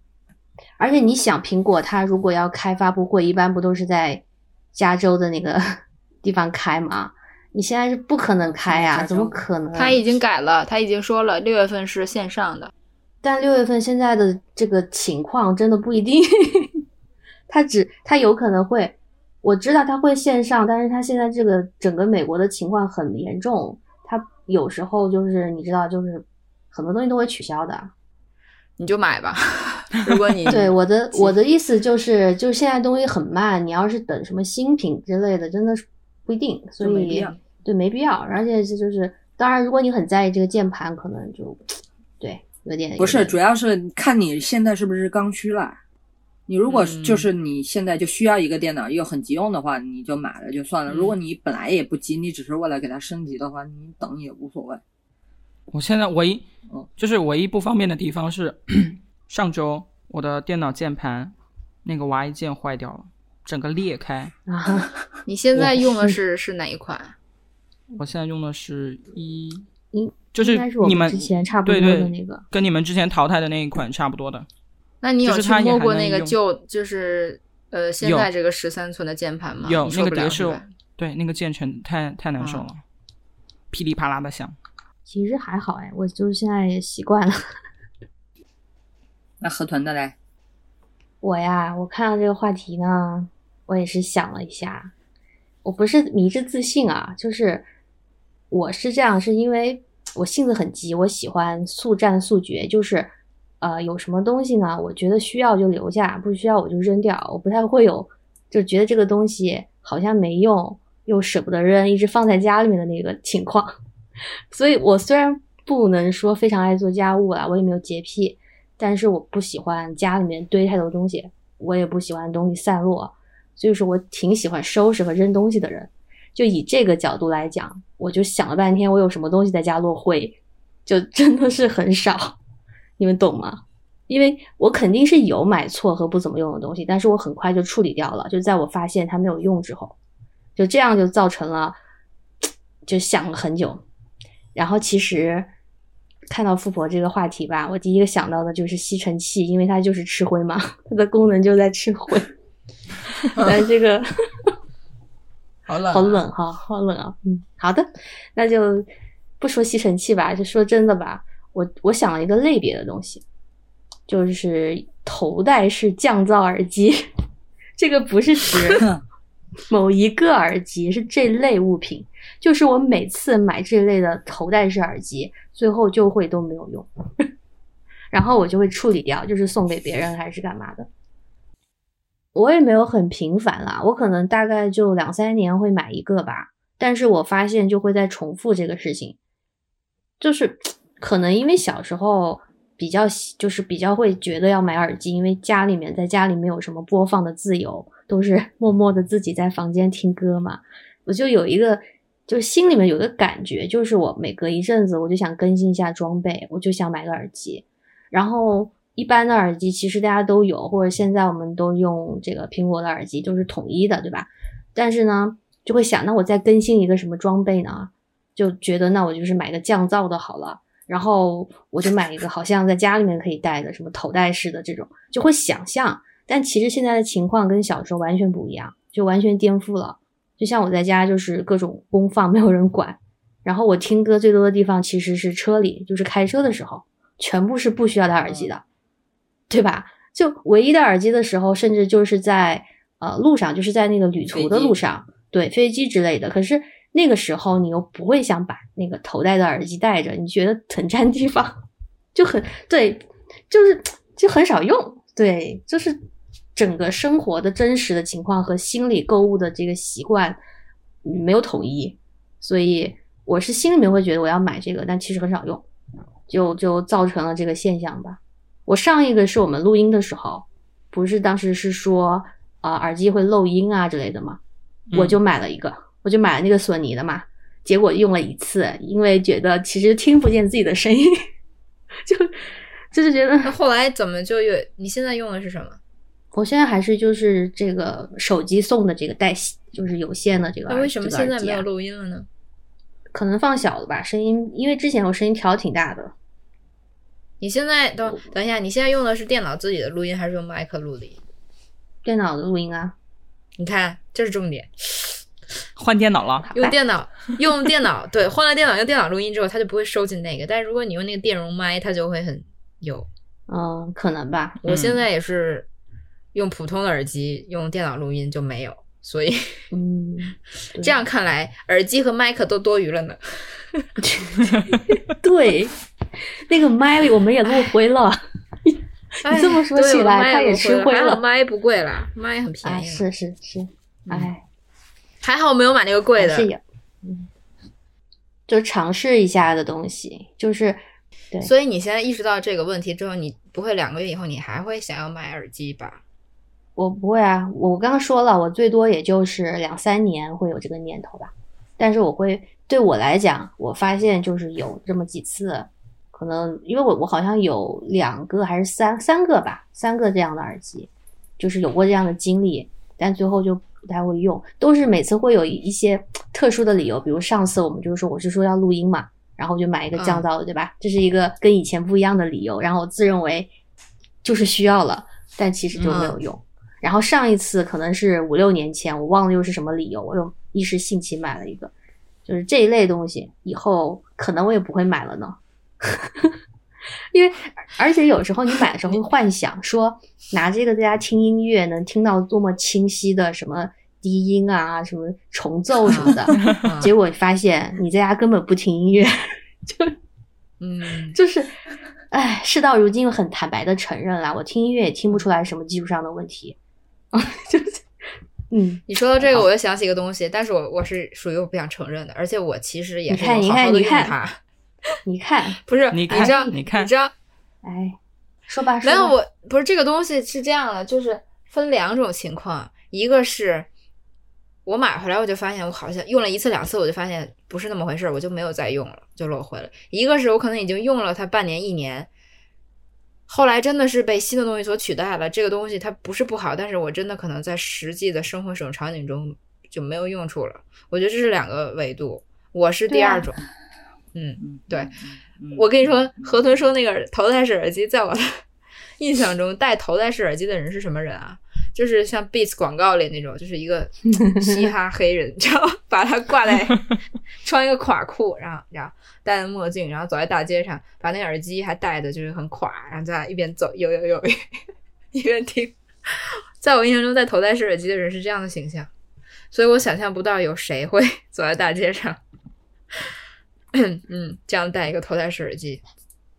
而且你想，苹果它如果要开发布会，一般不都是在加州的那个 [laughs] 地方开吗？你现在是不可能开呀、怎么可能？他已经改了，他已经说了，六月份是线上的。但六月份现在的这个情况真的不一定，[laughs] 他只他有可能会，我知道他会线上，但是他现在这个整个美国的情况很严重，他有时候就是你知道，就是很多东西都会取消的。你就买吧，如果你 [laughs] 对我的我的意思就是，就是现在东西很慢，你要是等什么新品之类的，真的是不一定，所以没对没必要。而且这就是，当然，如果你很在意这个键盘，可能就对有点不是，主要是看你现在是不是刚需啦。你如果嗯就是你现在就需要一个电脑又很急用的话，你就买了就算了。嗯如果你本来也不急，你只是为了给它升级的话，你等也无所谓。我现在唯一嗯就是唯一不方便的地方是，上周我的电脑键盘那个 Y 键坏掉了，整个裂开。啊，你现在用的是是哪一款？我现在用的是一应，就是你们之前差不多的那个。跟你们之前淘汰的那一款差不多的。那你有去摸过那个旧，就是呃现在这个十三寸的键盘吗？有那个碟是是吧？对，那个键程太太难受了，噼里啪啦的响。其实还好哎，我就是现在也习惯了。[laughs] 那河豚的嘞，我呀，我看到这个话题呢，我也是想了一下，我不是迷之自信啊，就是我是这样，是因为我性子很急，我喜欢速战速决，就是呃有什么东西呢，我觉得需要就留下，不需要我就扔掉，我不太会有就觉得这个东西好像没用又舍不得扔，一直放在家里面的那个情况。[laughs] 所以我虽然不能说非常爱做家务啦，我也没有洁癖，但是我不喜欢家里面堆太多东西，我也不喜欢东西散落，所以说我挺喜欢收拾和扔东西的人。就以这个角度来讲，我就想了半天，我有什么东西在家落灰，就真的是很少，你们懂吗？因为我肯定是有买错和不怎么用的东西，但是我很快就处理掉了，就在我发现它没有用之后，就这样就造成了，就想了很久。然后其实看到富婆这个话题吧，我第一个想到的就是吸尘器，因为它就是吃灰嘛，它的功能就在吃灰。[laughs] 但是这个 [laughs] 好冷好冷哈，好冷啊。嗯，好的，那就不说吸尘器吧，就说真的吧。我我想了一个类别的东西，就是头戴式降噪耳机。[laughs] 这个不是指 [laughs] 某一个耳机，是这类物品。就是我每次买这类的头戴式耳机，最后就会都没有用，[laughs] 然后我就会处理掉，就是送给别人还是干嘛的。我也没有很频繁啦，我可能大概就两三年会买一个吧，但是我发现就会在重复这个事情，就是可能因为小时候比较喜就是比较会觉得要买耳机，因为家里面在家里没有什么播放的自由，都是 [laughs] 默默的自己在房间听歌嘛，我就有一个就是心里面有个感觉，就是我每隔一阵子我就想更新一下装备，我就想买个耳机，然后。一般的耳机其实大家都有，或者现在我们都用这个苹果的耳机，都是统一的，对吧？但是呢，就会想，那我再更新一个什么装备呢？就觉得那我就是买个降噪的好了，然后我就买一个好像在家里面可以戴的什么头戴式的这种，就会想象。但其实现在的情况跟小时候完全不一样，就完全颠覆了。就像我在家就是各种公放，没有人管，然后我听歌最多的地方其实是车里，就是开车的时候，全部是不需要戴耳机的。对吧？就唯一的耳机的时候，甚至就是在呃路上，就是在那个旅途的路上，对飞机之类的。可是那个时候，你又不会想把那个头戴的耳机戴着，你觉得很占地方，就很对，就是就很少用。对，就是整个生活的真实的情况和心理购物的这个习惯没有统一，所以我是心里面会觉得我要买这个，但其实很少用，就就造成了这个现象吧。我上一个是我们录音的时候，不是当时是说啊、呃、耳机会漏音啊之类的嘛，嗯我就买了一个，我就买了那个索尼的嘛，结果用了一次，因为觉得其实听不见自己的声音，[laughs] 就就是觉得那后来怎么就有？你现在用的是什么？我现在还是就是这个手机送的这个带就是有线的这个，那为什么现在没有录音了呢？可能放小了吧，声音因为之前我声音调挺大的，你现在等等一下，你现在用的是电脑自己的录音，还是用麦克录的音？电脑的录音啊，你看，这是重点。换电脑了，用电脑，用电脑，[laughs] 对，换了电脑用电脑录音之后，它就不会收进那个。但是如果你用那个电容麦，它就会很有。嗯，可能吧。我现在也是用普通的耳机，用电脑录音就没有，所以嗯，[laughs] 这样看来，耳机和麦克都多余了呢。对，[laughs] 那个麦我们也录灰了。哎这么说起来麦它也吃灰了麦不贵了，麦很便哎，宜了。是是是，哎，还好没有买那个贵的。是有，嗯，就尝试一下的东西，就是对，所以你现在意识到这个问题之后，你不会两个月以后你还会想要买耳机吧？我不会啊，我刚刚说了，我最多也就是两三年会有这个念头吧。但是我会对我来讲，我发现就是有这么几次，可能因为我我好像有两个还是三三个吧，三个这样的耳机，就是有过这样的经历，但最后就不太会用，都是每次会有一些特殊的理由，比如上次我们就是说我是说要录音嘛，然后就买一个降噪的，对吧？这是一个跟以前不一样的理由，然后我自认为就是需要了，但其实就没有用。然后上一次可能是五六年前，我忘了又是什么理由，我又一时兴起买了一个，就是这一类东西，以后可能我也不会买了呢。[laughs] 因为而且有时候你买的时候会幻想说拿这个在家听音乐能听到多么清晰的什么低音啊，什么重奏什么的，[laughs] 嗯结果发现你在家根本不听音乐，[laughs] 就嗯，就是，哎，事到如今又很坦白的承认了，我听音乐也听不出来什么技术上的问题，[laughs] 就是，嗯，你说到这个，我又想起一个东西，但是我我是属于我不想承认的，而且我其实也是你看有好好的用你看它。[laughs] 你看，不是，你知道，你看你知道，哎，说吧，说没有，我不是这个东西是这样的，就是分两种情况，一个是我买回来我就发现我好像用了一次两次，我就发现不是那么回事儿，我就没有再用了，就落灰了。一个是我可能已经用了它半年一年，后来真的是被新的东西所取代了。这个东西它不是不好，但是我真的可能在实际的生活使用场景中就没有用处了。我觉得这是两个维度，我是第二种。嗯，嗯，对我跟你说，河豚说那个头戴式耳机，在我的 [laughs] 印象中，戴头戴式耳机的人是什么人啊？就是像 Beats 广告里那种，就是一个 [laughs] 嘻哈黑人，然后把他挂在 [laughs] 穿一个垮裤，然后然后戴着墨镜，然后走在大街上，把那耳机还戴的就是很垮，然后在一边走，有有有，一边听。在我印象中，戴头戴式耳机的人是这样的形象，所以我想象不到有谁会走在大街上。[clears throat] 嗯，这样戴一个头戴式耳机，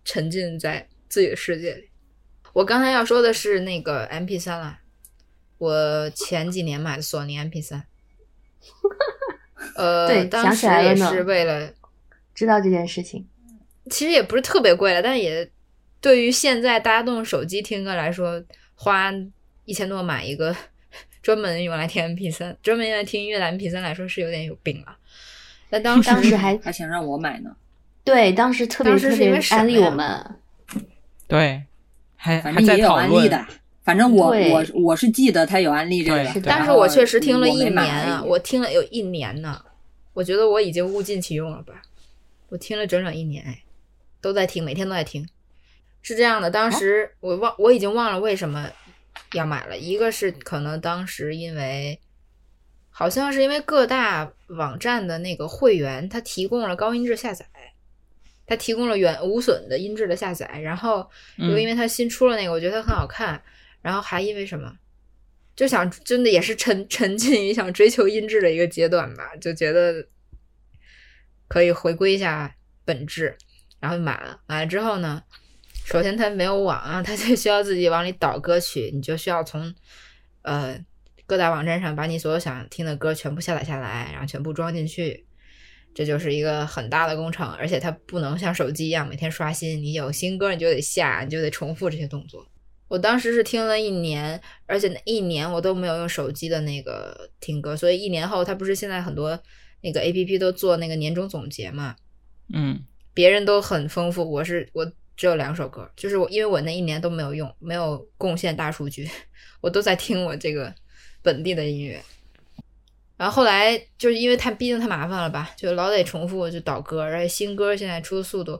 沉浸在自己的世界里。我刚才要说的是那个 MP 三了，我前几年买的索尼 MP 三 [laughs] 呃，对当时也是为了，知道这件事情，其实也不是特别贵了，但也对于现在大家都用手机听歌来说，花一千多买一个 [laughs] 专门用来听 MP 三专门用来听音乐的 MP 三来说是有点有病了。但当时当时还 [laughs] 还想让我买呢，对，当时特别当时是因特别安利我们，对，还反还在讨正也有安利论，的。反正我对。我我是记得他有安利这个但是我确实听了一年啊，我听了有一年呢，我觉得我已经物尽其用了吧，我听了整整一年，哎，都在听，每天都在听。是这样的，当时我忘，我已经忘了为什么要买了。一个是可能当时因为，好像是因为各大网站的那个会员，它提供了高音质下载，它提供了原无损的音质的下载，然后又因为它新出了那个，我觉得它很好看，然后还因为什么，就想真的也是沉沉浸于想追求音质的一个阶段吧，就觉得可以回归一下本质，然后买了。买了之后呢，首先它没有网啊，它就需要自己往里导歌曲，你就需要从呃各大网站上把你所有想听的歌全部下载下来，然后全部装进去。这就是一个很大的工程，而且它不能像手机一样每天刷新，你有新歌你就得下，你就得重复这些动作。我当时是听了一年，而且那一年我都没有用手机的那个听歌，所以一年后，它不是现在很多那个 A P P 都做那个年终总结嘛？嗯，别人都很丰富，我是我只有两首歌，就是我因为我那一年都没有用，没有贡献大数据，[laughs] 我都在听我这个本地的音乐。然后后来就是因为太毕竟太麻烦了吧，就老得重复就导歌，而且新歌现在出的速度，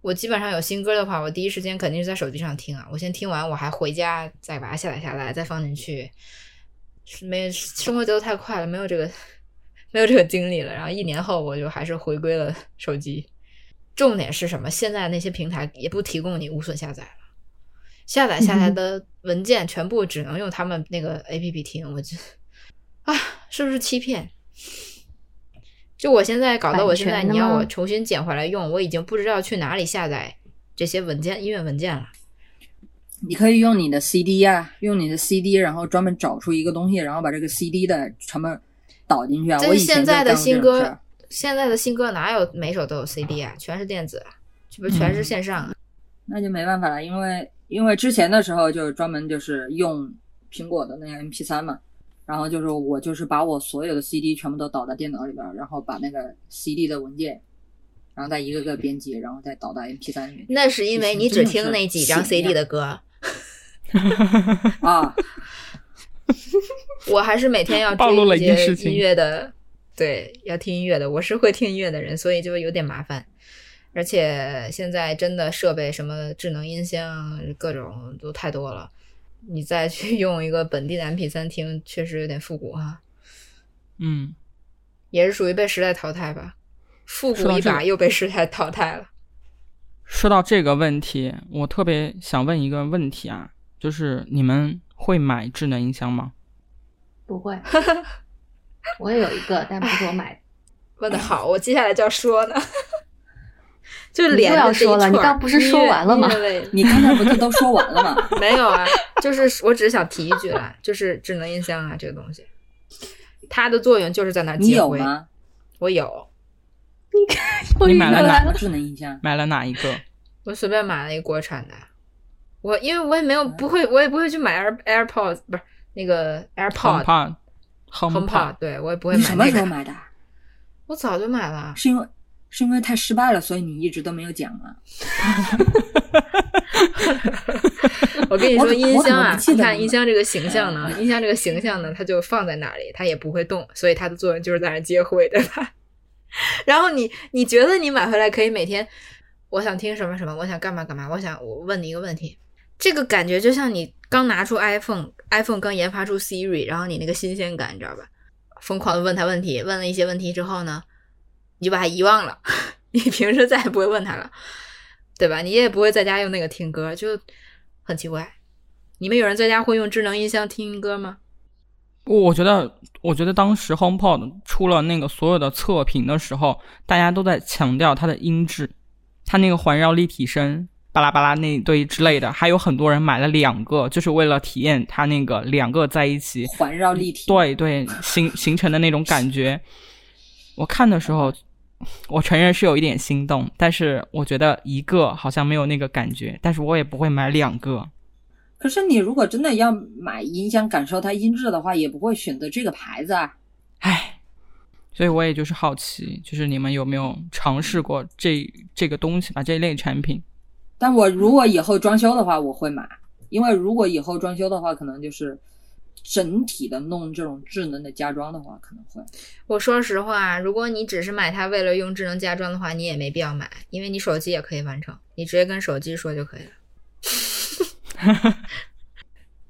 我我基本上有新歌的话，我第一时间肯定是在手机上听啊。我先听完，我还回家再把它下载下来，再放进去。是没生活节奏太快了，没有这个没有这个精力了。然后一年后，我就还是回归了手机。重点是什么？现在那些平台也不提供你无损下载了，下载下来的文件全部只能用他们那个 APP 听。我这啊，是不是欺骗？就我现在搞得我现在，你要我重新捡回来用，我已经不知道去哪里下载这些文件、音乐文件了。你可以用你的 CD 啊、用你的 CD，然后专门找出一个东西，然后把这个 CD 的全部导进去啊。这我以现在的新歌现在的新歌哪有每首都有 CD 啊？全是电子啊，这不全是线上啊？那就没办法了，因为因为之前的时候就是专门就是用苹果的那个 MP 3嘛，然后就是我就是把我所有的 CD 全部都导到电脑里边儿，然后把那个 CD 的文件，然后再一个个编辑，然后再导到 MP 3里面那是因为你只听那几张 CD 的歌，[laughs] 啊。我还是每天要 [laughs] 暴露了追一些一件事情音乐的，对，要听音乐的，我是会听音乐的人，所以就有点麻烦。而且现在真的设备什么智能音箱各种都太多了，你再去 [laughs] 用一个本地的 MP 3听，确实有点复古哈，嗯，也是属于被时代淘汰吧。复古一把又被时代淘汰了。说到这个问题，我特别想问一个问题啊，就是你们会买智能音箱吗？不会，[laughs] 我也有一个，但不是我买的。问的好，我接下来就要说呢，就你连着说了这一串儿你刚不是说完了吗你刚才不是都说完了吗？[laughs] 没有啊，就是我只是想提一句啦，就是智能音箱啊，这个东西，它的作用就是在那接灰。有吗？我有，[laughs] 你买了哪个智能音箱？买了哪一个？我随便买了一个国产的。我因为我也没有不会，我也不会去买 Air AirPods，不是那个 AirPod HomePod HomePod，HomePod 对我也不会你什么。时候买的？我早就买了。是因为是因为太失败了，所以你一直都没有讲啊？[laughs] 我跟你说，音箱啊你看音箱这个形象呢，音箱这个形象呢，它就放在那里，它也不会动，所以它的作用就是在那儿接灰，对吧？然后你你觉得你买回来可以每天，我想听什么什么，我想干嘛干嘛，我想我问你一个问题，这个感觉就像你刚拿出 iPhone，iPhone 刚研发出 Siri，然后你那个新鲜感，你知道吧？疯狂的问他问题，问了一些问题之后呢，你就把它遗忘了，[laughs] 你平时再也不会问他了，对吧？你也不会在家用那个听歌，就很奇怪。你们有人在家会用智能音箱听歌吗？我我觉得，我觉得当时 HomePod 出了那个所有的测评的时候，大家都在强调它的音质，它那个环绕立体声，巴拉巴拉那一堆之类的，还有很多人买了两个，就是为了体验它那个两个在一起，环绕立体，对对形形成的那种感觉。我看的时候，[laughs] 我承认是有一点心动，但是我觉得一个好像没有那个感觉，但是我也不会买两个。可是你如果真的要买音箱感受它音质的话，也不会选择这个牌子啊。唉，所以我也就是好奇，就是你们有没有尝试过这这个东西吧，这一类产品？但我如果以后装修的话，我会买，因为如果以后装修的话，可能就是整体的弄这种智能的家装的话，可能会。我说实话，如果你只是买它为了用智能家装的话，你也没必要买，因为你手机也可以完成，你直接跟手机说就可以了。[laughs]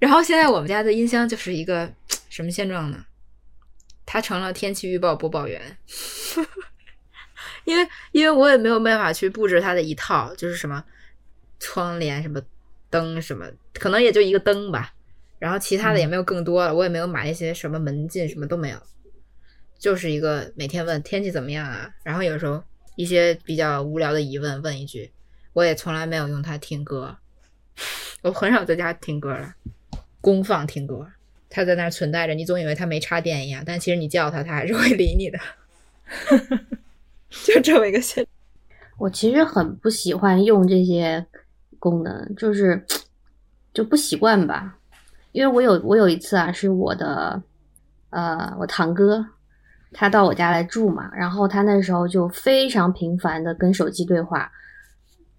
然后现在我们家的音箱就是一个什么现状呢？它成了天气预报播报员，[laughs] 因为因为我也没有办法去布置它的一套，就是什么窗帘、什么灯、什么，可能也就一个灯吧。然后其他的也没有更多了，我也没有买一些什么门禁，什么都没有，就是一个每天问天气怎么样啊，然后有时候一些比较无聊的疑问问一句，我也从来没有用它听歌，我很少在家听歌了，公放听歌，它在那儿存在着，你总以为它没插电一样，但其实你叫它，它还是会理你的，[laughs] 就这么一个现。[laughs] 我其实很不喜欢用这些功能，就是 [tsk] 就不习惯吧。因为我有我有一次啊，是我的呃我堂哥，他到我家来住嘛，然后他那时候就非常频繁的跟手机对话，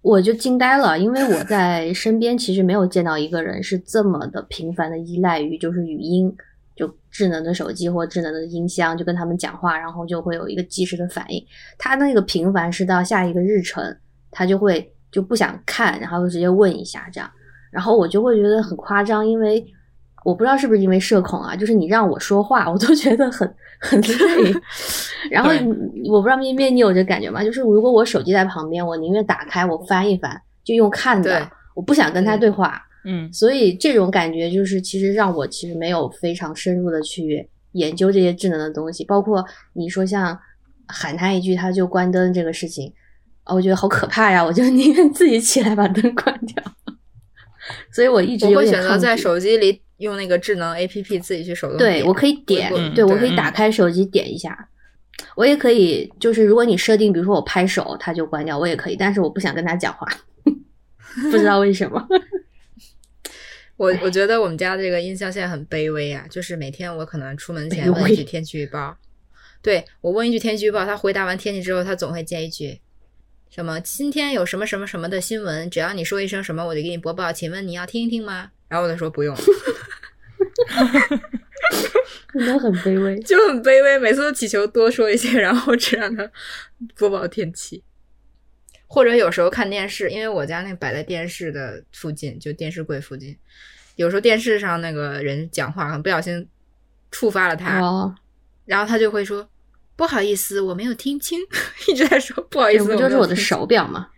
我就惊呆了，因为我在身边其实没有见到一个人是这么的频繁的依赖于就是语音，就智能的手机或智能的音箱，就跟他们讲话，然后就会有一个及时的反应。他那个频繁是到下一个日程，他就会就不想看，然后就直接问一下这样，然后我就会觉得很夸张，因为我不知道是不是因为社恐啊，就是你让我说话，我都觉得很很累。[laughs] 然后我不知道咩咩你有这感觉吗？就是如果我手机在旁边，我宁愿打开我翻一翻，就用看的，我不想跟他嗯对话。嗯所以这种感觉就是，其实让我其实没有非常深入的去研究这些智能的东西，包括你说像喊他一句他就关灯这个事情，啊，我觉得好可怕呀！我就宁愿自己起来把灯关掉。所以我一直我会选择在手机里用那个智能 A P P 自己去手动对我可以点，嗯对我可以打开手机点一下。我也可以，就是如果你设定，比如说我拍手，它就关掉，我也可以，但是我不想跟他讲话，[laughs] 不知道为什么。[laughs] 我我觉得我们家这个音箱现在很卑微啊，就是每天我可能出门前问一句天气预报，对我问一句天气预报，他回答完天气之后，他总会接一句什么今天有什么什么什么的新闻，只要你说一声什么，我就给你播报。请问你要听一听吗？[laughs] 然后我就说不用，真的很卑微。[laughs] 就很卑微，每次都祈求多说一些，然后只让他播报天气。或者有时候看电视，因为我家那摆在电视的附近，就电视柜附近，有时候电视上那个人讲话，可能不小心触发了他，哦，然后他就会说：“不好意思，我没有听清。[laughs] ”一直在说“不好意思”，这不就是我的手表吗？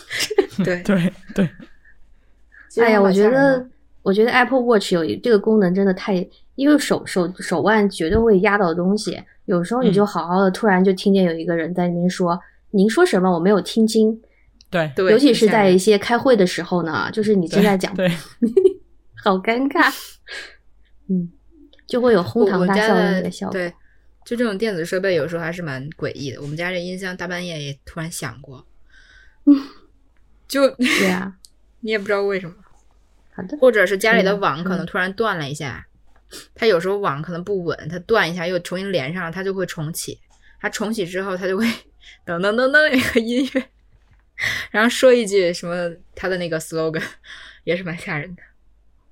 [laughs] 对，对对，哎呀，我觉得哦，我觉得 Apple Watch 有一这个功能真的太，因为手手手腕绝对会压到东西，有时候你就嗯好好的，突然就听见有一个人在那边说：“您说什么？我没有听清。”对对，尤其是在一些开会的时候呢，就是你正在讲，对，[laughs] 好尴尬，嗯，就会有哄堂大笑的那个效果。对，就这种电子设备有时候还是蛮诡异的。我们家这音箱大半夜也突然响过，[laughs] 就对啊，[laughs] 你也不知道为什么，好的，或者是家里的嗯网可能嗯突然断了一下，它有时候网可能不稳，它断一下又重新连上，它就会重启。它重启之后，它就会 [laughs] 噔噔噔噔有一个音乐，然后说一句什么它的那个 slogan，也是蛮吓人的。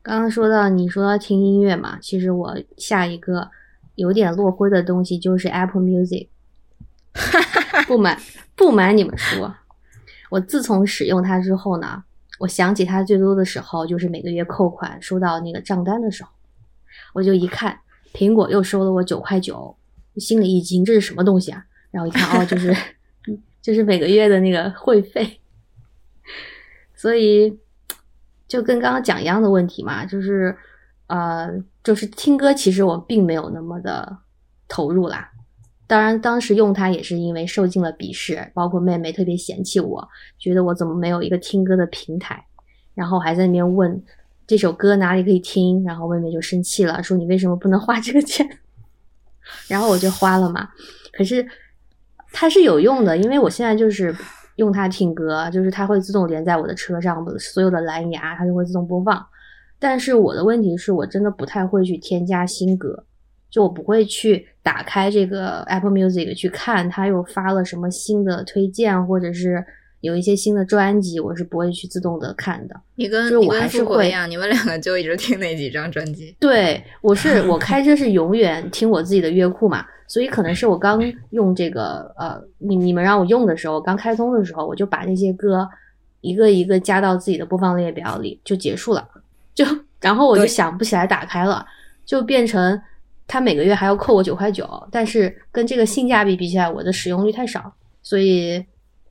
刚刚说到你说到听音乐嘛，其实我下一个有点落灰的东西就是 Apple Music。[laughs] 不瞒不瞒你们说，我自从使用它之后呢，我想起它最多的时候就是每个月扣款收到那个账单的时候，我就一看苹果又收了我九块九，心里一惊，这是什么东西啊？然后一看哦，就是 [laughs] 就是每个月的那个会费，所以就跟刚刚讲一样的问题嘛，就是呃，就是听歌，其实我并没有那么的投入啦。当然，当时用它也是因为受尽了鄙视，包括妹妹特别嫌弃我，觉得我怎么没有一个听歌的平台，然后还在那边问这首歌哪里可以听，然后妹妹就生气了，说你为什么不能花这个钱？[laughs] 然后我就花了嘛。可是它是有用的，因为我现在就是用它听歌，就是它会自动连在我的车上，所有的蓝牙它就会自动播放。但是我的问题是我真的不太会去添加新歌，就我不会去打开这个 Apple Music 去看它又发了什么新的推荐，或者是有一些新的专辑，我是不会去自动的看的。你跟就是我还是会一样，你们两个就一直听那几张专辑。对，我是我开车是永远听我自己的乐库嘛，所以可能是我刚用这个呃，你你们让我用的时候，刚开通的时候，我就把那些歌一个一个加到自己的播放列表里就结束了，就然后我就想不起来打开了，就变成他每个月还要扣我九块九，但是跟这个性价比比起来，我的使用率太少，所以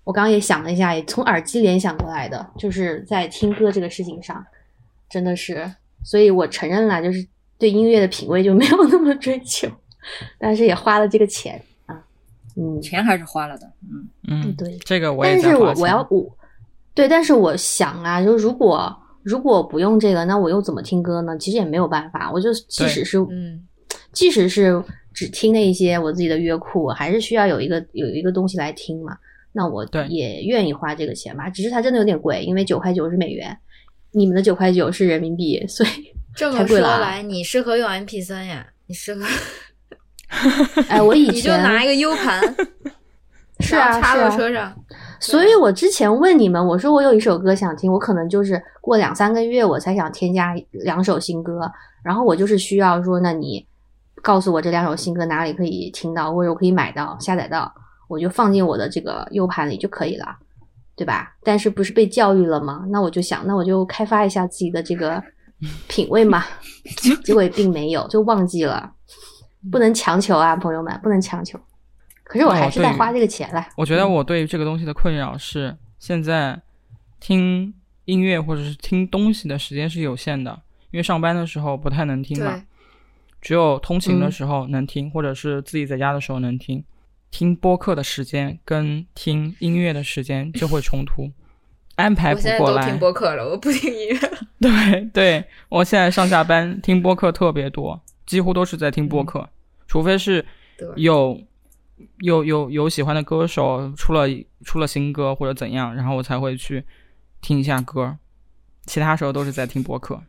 我刚刚也想了一下，也从耳机联想过来的，就是在听歌这个事情上，真的是，所以我承认了，就是对音乐的品味就没有那么追求，但是也花了这个钱啊，嗯，钱还是花了的，嗯，嗯，对这个我也但是我我要。我，对，但是我想啊，就如果如果不用这个，那我又怎么听歌呢？其实也没有办法，我就即使是嗯，即使是只听那一些我自己的乐库，我还是需要有一个有一个东西来听嘛。那我也愿意花这个钱吧，只是它真的有点贵，因为九块九是美元，你们的九块九是人民币，所以这么说来，你适合用 MP 三呀？你适合，哎，我以 [laughs] 你就前拿一个 U 盘，[laughs] 是啊插到车上。所以我之前问你们，我说我有一首歌想听，我可能就是过两三个月我才想添加两首新歌，然后我就是需要说，那你告诉我这两首新歌哪里可以听到，或者我可以买到、下载到，我就放进我的这个 U 盘里就可以了。对吧？但是不是被教育了吗？那我就想，那我就开发一下自己的这个品味嘛。[laughs] 结果也并没有，就忘记了。不能强求啊，朋友们，不能强求。可是我还是在花这个钱了。我觉得我对于这个东西的困扰是，现在听音乐或者是听东西的时间是有限的，因为上班的时候不太能听嘛，只有通勤的时候能听，或者是自己在家的时候能听。听播客的时间跟听音乐的时间就会冲突，安排不过来。我听播客了，我不听音乐。对对，我现在上下班听播客特别多，几乎都是在听播客，除非是有有有有喜欢的歌手出了出了新歌或者怎样，然后我才会去听一下歌，其他时候都是在听播客。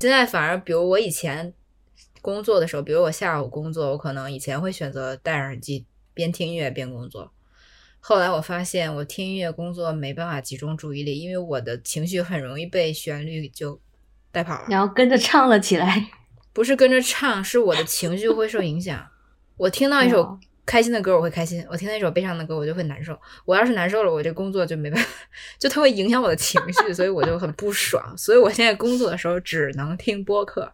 现在反而，比如我以前工作的时候，比如我下午工作，我可能以前会选择戴耳机。边听音乐边工作，后来我发现我听音乐工作没办法集中注意力，因为我的情绪很容易被旋律就带跑了，然后跟着唱了起来。不是跟着唱，是我的情绪会受影响。我听到一首开心的歌，我会开心；我听到一首悲伤的歌，我就会难受。我要是难受了，我这工作就没办法，[laughs] 就它会影响我的情绪，[laughs] 所以我就很不爽。所以我现在工作的时候只能听播客，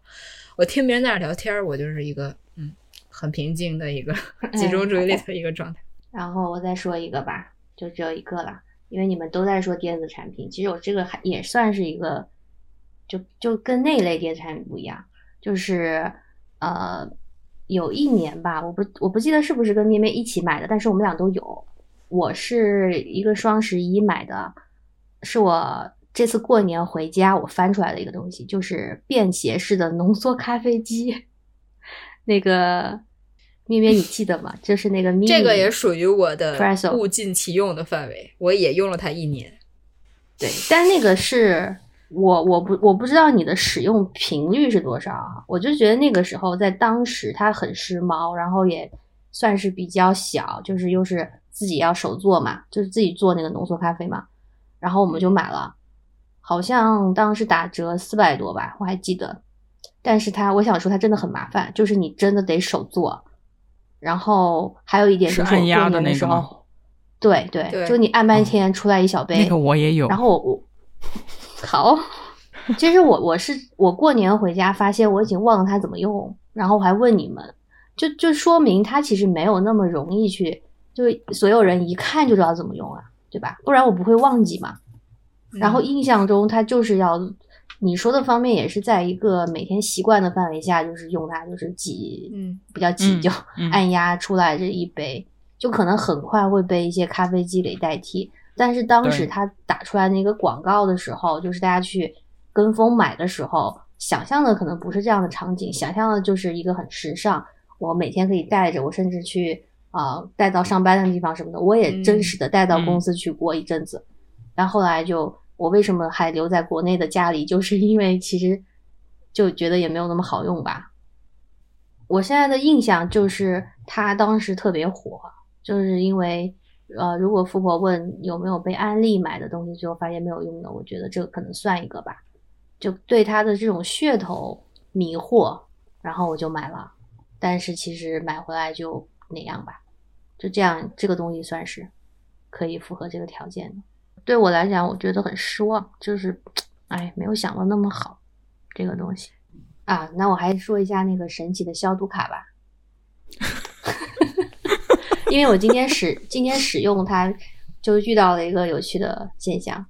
我听别人在那聊天，我就是一个嗯。很平静的一个 [laughs] 集中注意力的一个状态。然后我再说一个吧，就只有一个了，因为你们都在说电子产品，其实我这个还也算是一个，就就跟那一类电子产品不一样，就是呃，有一年吧，我不我不记得是不是跟咩咩一起买的，但是我们俩都有。我是一个双十一买的，是我这次过年回家我翻出来的一个东西，就是便携式的浓缩咖啡机，[laughs] 那个。咩咩，你记得吗？就是那个 [laughs] 这个也属于我的物尽其用的范围，我也用了它一年。对，但那个是我我不我不知道你的使用频率是多少啊？我就觉得那个时候在当时它很时髦，然后也算是比较小，就是又是自己要手做嘛，就是自己做那个浓缩咖啡嘛，然后我们就买了，好像当时打折四百多吧，我还记得。但是它，我想说它真的很麻烦，就是你真的得手做。然后还有一点就是按压的那时候，对对，就你按半天出来一小杯。那个我也有。然后我我 [laughs] 好，其实我我是我过年回家发现我已经忘了它怎么用，然后我还问你们，就就说明它其实没有那么容易去，就所有人一看就知道怎么用啊，对吧？不然我不会忘记嘛。然后印象中它就是要。你说的方面也是在一个每天习惯的范围下，就是用它，就是挤，嗯，比较挤，就按压出来这一杯，就可能很快会被一些咖啡机给代替。但是当时他打出来那个广告的时候，就是大家去跟风买的时候，想象的可能不是这样的场景，想象的就是一个很时尚，我每天可以带着，我甚至去啊带到上班的地方什么的，我也真实的带到公司去过一阵子，然后来就。我为什么还留在国内的家里？就是因为其实就觉得也没有那么好用吧。我现在的印象就是它当时特别火，就是因为呃，如果富婆问有没有被安利买的东西，最后发现没有用的，我觉得这个可能算一个吧。就对它的这种噱头迷惑，然后我就买了。但是其实买回来就那样吧，就这样，这个东西算是可以符合这个条件的。对我来讲，我觉得很失望，就是，哎，没有想到那么好，这个东西啊。那我还是说一下那个神奇的消毒卡吧，[laughs] 因为我今天使今天使用它，就遇到了一个有趣的现象，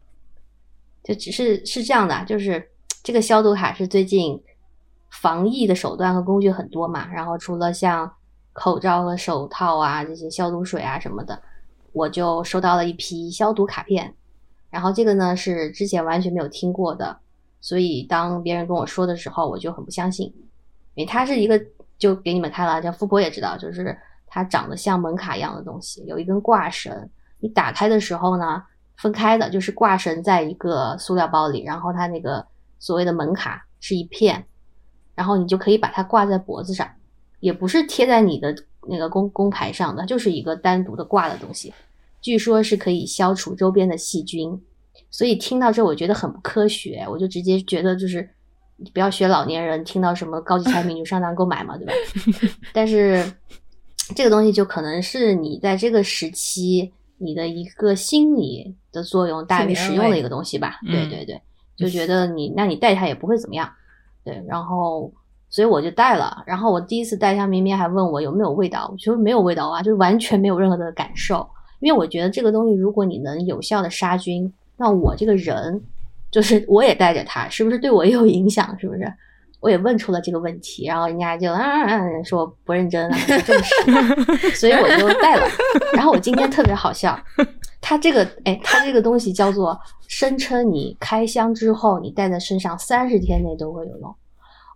就只是是这样的，就是这个消毒卡是最近防疫的手段和工具很多嘛，然后除了像口罩和手套啊这些消毒水啊什么的，我就收到了一批消毒卡片。然后这个呢是之前完全没有听过的，所以当别人跟我说的时候，我就很不相信，因为它是一个就给你们看了，叫富婆也知道，就是它长得像门卡一样的东西，有一根挂绳，你打开的时候呢，分开的，就是挂绳在一个塑料包里，然后它那个所谓的门卡是一片，然后你就可以把它挂在脖子上，也不是贴在你的那个工工牌上的，就是一个单独的挂的东西。据说是可以消除周边的细菌，所以听到这我觉得很不科学，我就直接觉得就是不要学老年人，听到什么高级产品就上当购买嘛，对吧？[laughs] 但是这个东西就可能是你在这个时期你的一个心理的作用大于实用的一个东西吧。嗯对对对，就觉得你那你戴它也不会怎么样。对，然后所以我就戴了。然后我第一次戴它，明明还问我有没有味道，我说没有味道啊，就是完全没有任何的感受。因为我觉得这个东西，如果你能有效的杀菌，那我这个人就是我也带着它，是不是对我也有影响？是不是？我也问出了这个问题，然后人家就啊啊啊说不认真啊，不正式，[laughs] 所以我就带了。然后我今天特别好笑，他这个哎，他这个东西叫做声称你开箱之后，你带在身上三十天内都会有用。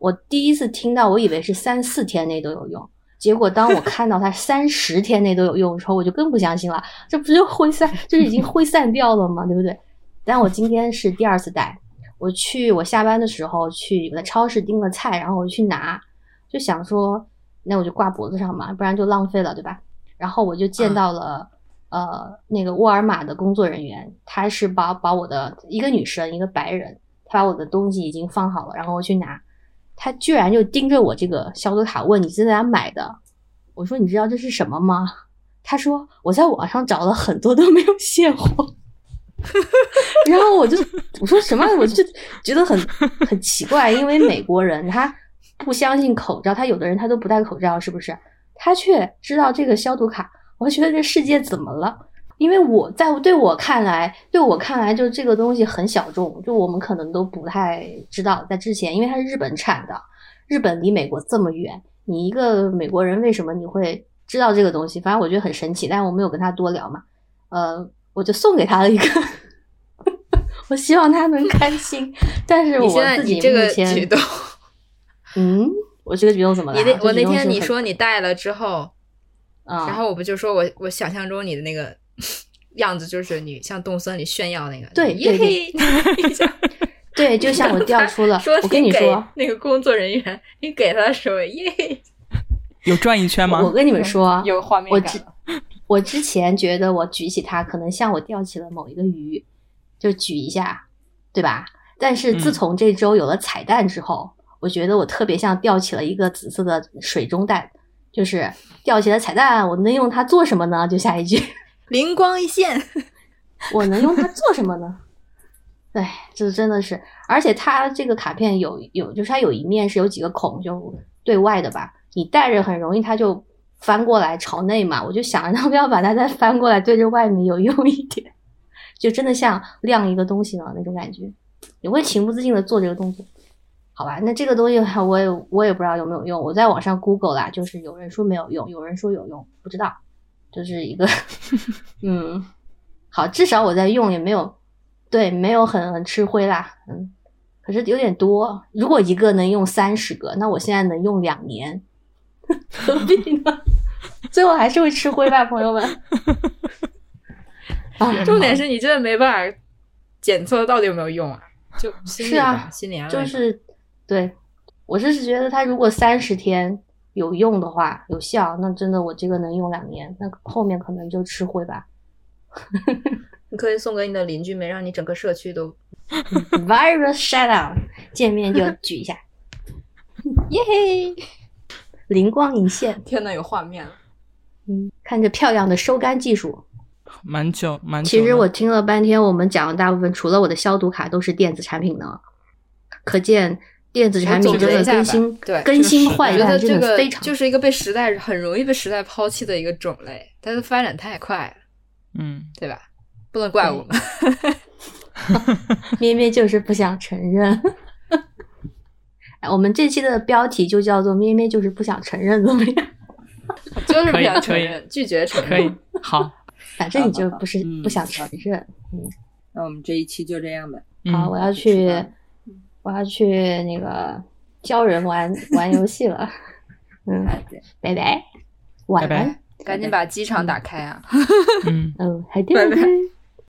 我第一次听到，我以为是三四天内都有用。结果当我看到它三十天内都有用的时候，我就更不相信了。这不就挥散，就是已经挥散掉了吗？对不对？但我今天是第二次带，我去我下班的时候去我在超市订了菜，然后我去拿，就想说那我就挂脖子上嘛，不然就浪费了，对吧？然后我就见到了、呃那个沃尔玛的工作人员，他是把把我的一个女生一个白人，他把我的东西已经放好了，然后我去拿。他居然就盯着我这个消毒卡问你是在哪买的？我说你知道这是什么吗？他说我在网上找了很多都没有现货。[laughs] 然后我就我说什么？我就觉得很很奇怪，因为美国人他不相信口罩，他有的人他都不戴口罩，是不是？他却知道这个消毒卡，我觉得这世界怎么了？因为我在对我看来，对我看来，就这个东西很小众，就我们可能都不太知道。在之前，因为它是日本产的，日本离美国这么远，你一个美国人为什么你会知道这个东西？反正我觉得很神奇，但是我没有跟他多聊嘛。呃，我就送给他了一个，[laughs] 我希望他能开心。但是我你现在自己你这个举动，嗯，我这个举动怎么了？你那我那天你说你带了之后，啊，然后我不就说我我想象中你的那个样子就是你像动森里炫耀那个，对耶对嘿，[laughs] 对，就像我调出了说，我跟你说，那个工作人员，你给他的时候耶嘿，有转一圈吗？我跟你们说，[laughs] 有画面感了。[laughs] 我之前觉得我举起它，可能像我钓起了某一个鱼，就举一下，对吧？但是自嗯从这周有了彩蛋之后，我觉得我特别像钓起了一个紫色的水中蛋，就是钓起了彩蛋，我能用它做什么呢？就下一句，[laughs] 灵光一现，我能用它做什么呢？[laughs] 哎，这真的是，而且它这个卡片有有，就是它有一面是有几个孔，就对外的吧，你带着很容易它就翻过来朝内嘛，我就想着 [laughs] 要不要把它再翻过来对着外面有用一点，就真的像晾一个东西呢那种感觉，你会情不自禁的做这个动作。好吧，那这个东西我也我也不知道有没有用，我在网上 Google 啦，就是有人说没有用，有人说有用，不知道，就是一个 [laughs] 嗯，好，至少我在用也没有对，没有很很吃灰啦，嗯，可是有点多。如果一个能用三十个，那我现在能用两年，何必呢？最后还是会吃灰吧，朋友们。[laughs] 啊，重点是你真的没办法检测到底有没有用啊，就心里是啊吧，心理安慰就是对，我是觉得它如果三十天有用的话，有效，那真的我这个能用两年，那后面可能就吃灰吧。[laughs] 你可以送给你的邻居们，让你整个社区都 [laughs] Virus shutdown，见面就举一下，耶嘿，灵光一现。天呐，有画面了。嗯，看着漂亮的收干技术。蛮久蛮久。其实我听了半天，我们讲的大部分除了我的消毒卡都是电子产品呢，可见电子产品真的更新对更新换代真的非常就是一个被时代很容易被时代抛弃的一个种类，它的发展太快了，嗯，对吧？不能怪我们。[laughs] 咩咩就是不想承认。哎我们这期的标题就叫做“咩咩就是不想承认”，怎么样？[laughs] 就是不想承认，拒绝承认。可以，好，[laughs] 反正你就不是嗯不想承认。嗯那我们这一期就这样吧。嗯好，我要去，我要去那个教人玩玩游戏了。嗯，拜拜，晚拜拜安。赶紧把机场打开啊！嗯。嗯，还 [laughs] 对拜拜对。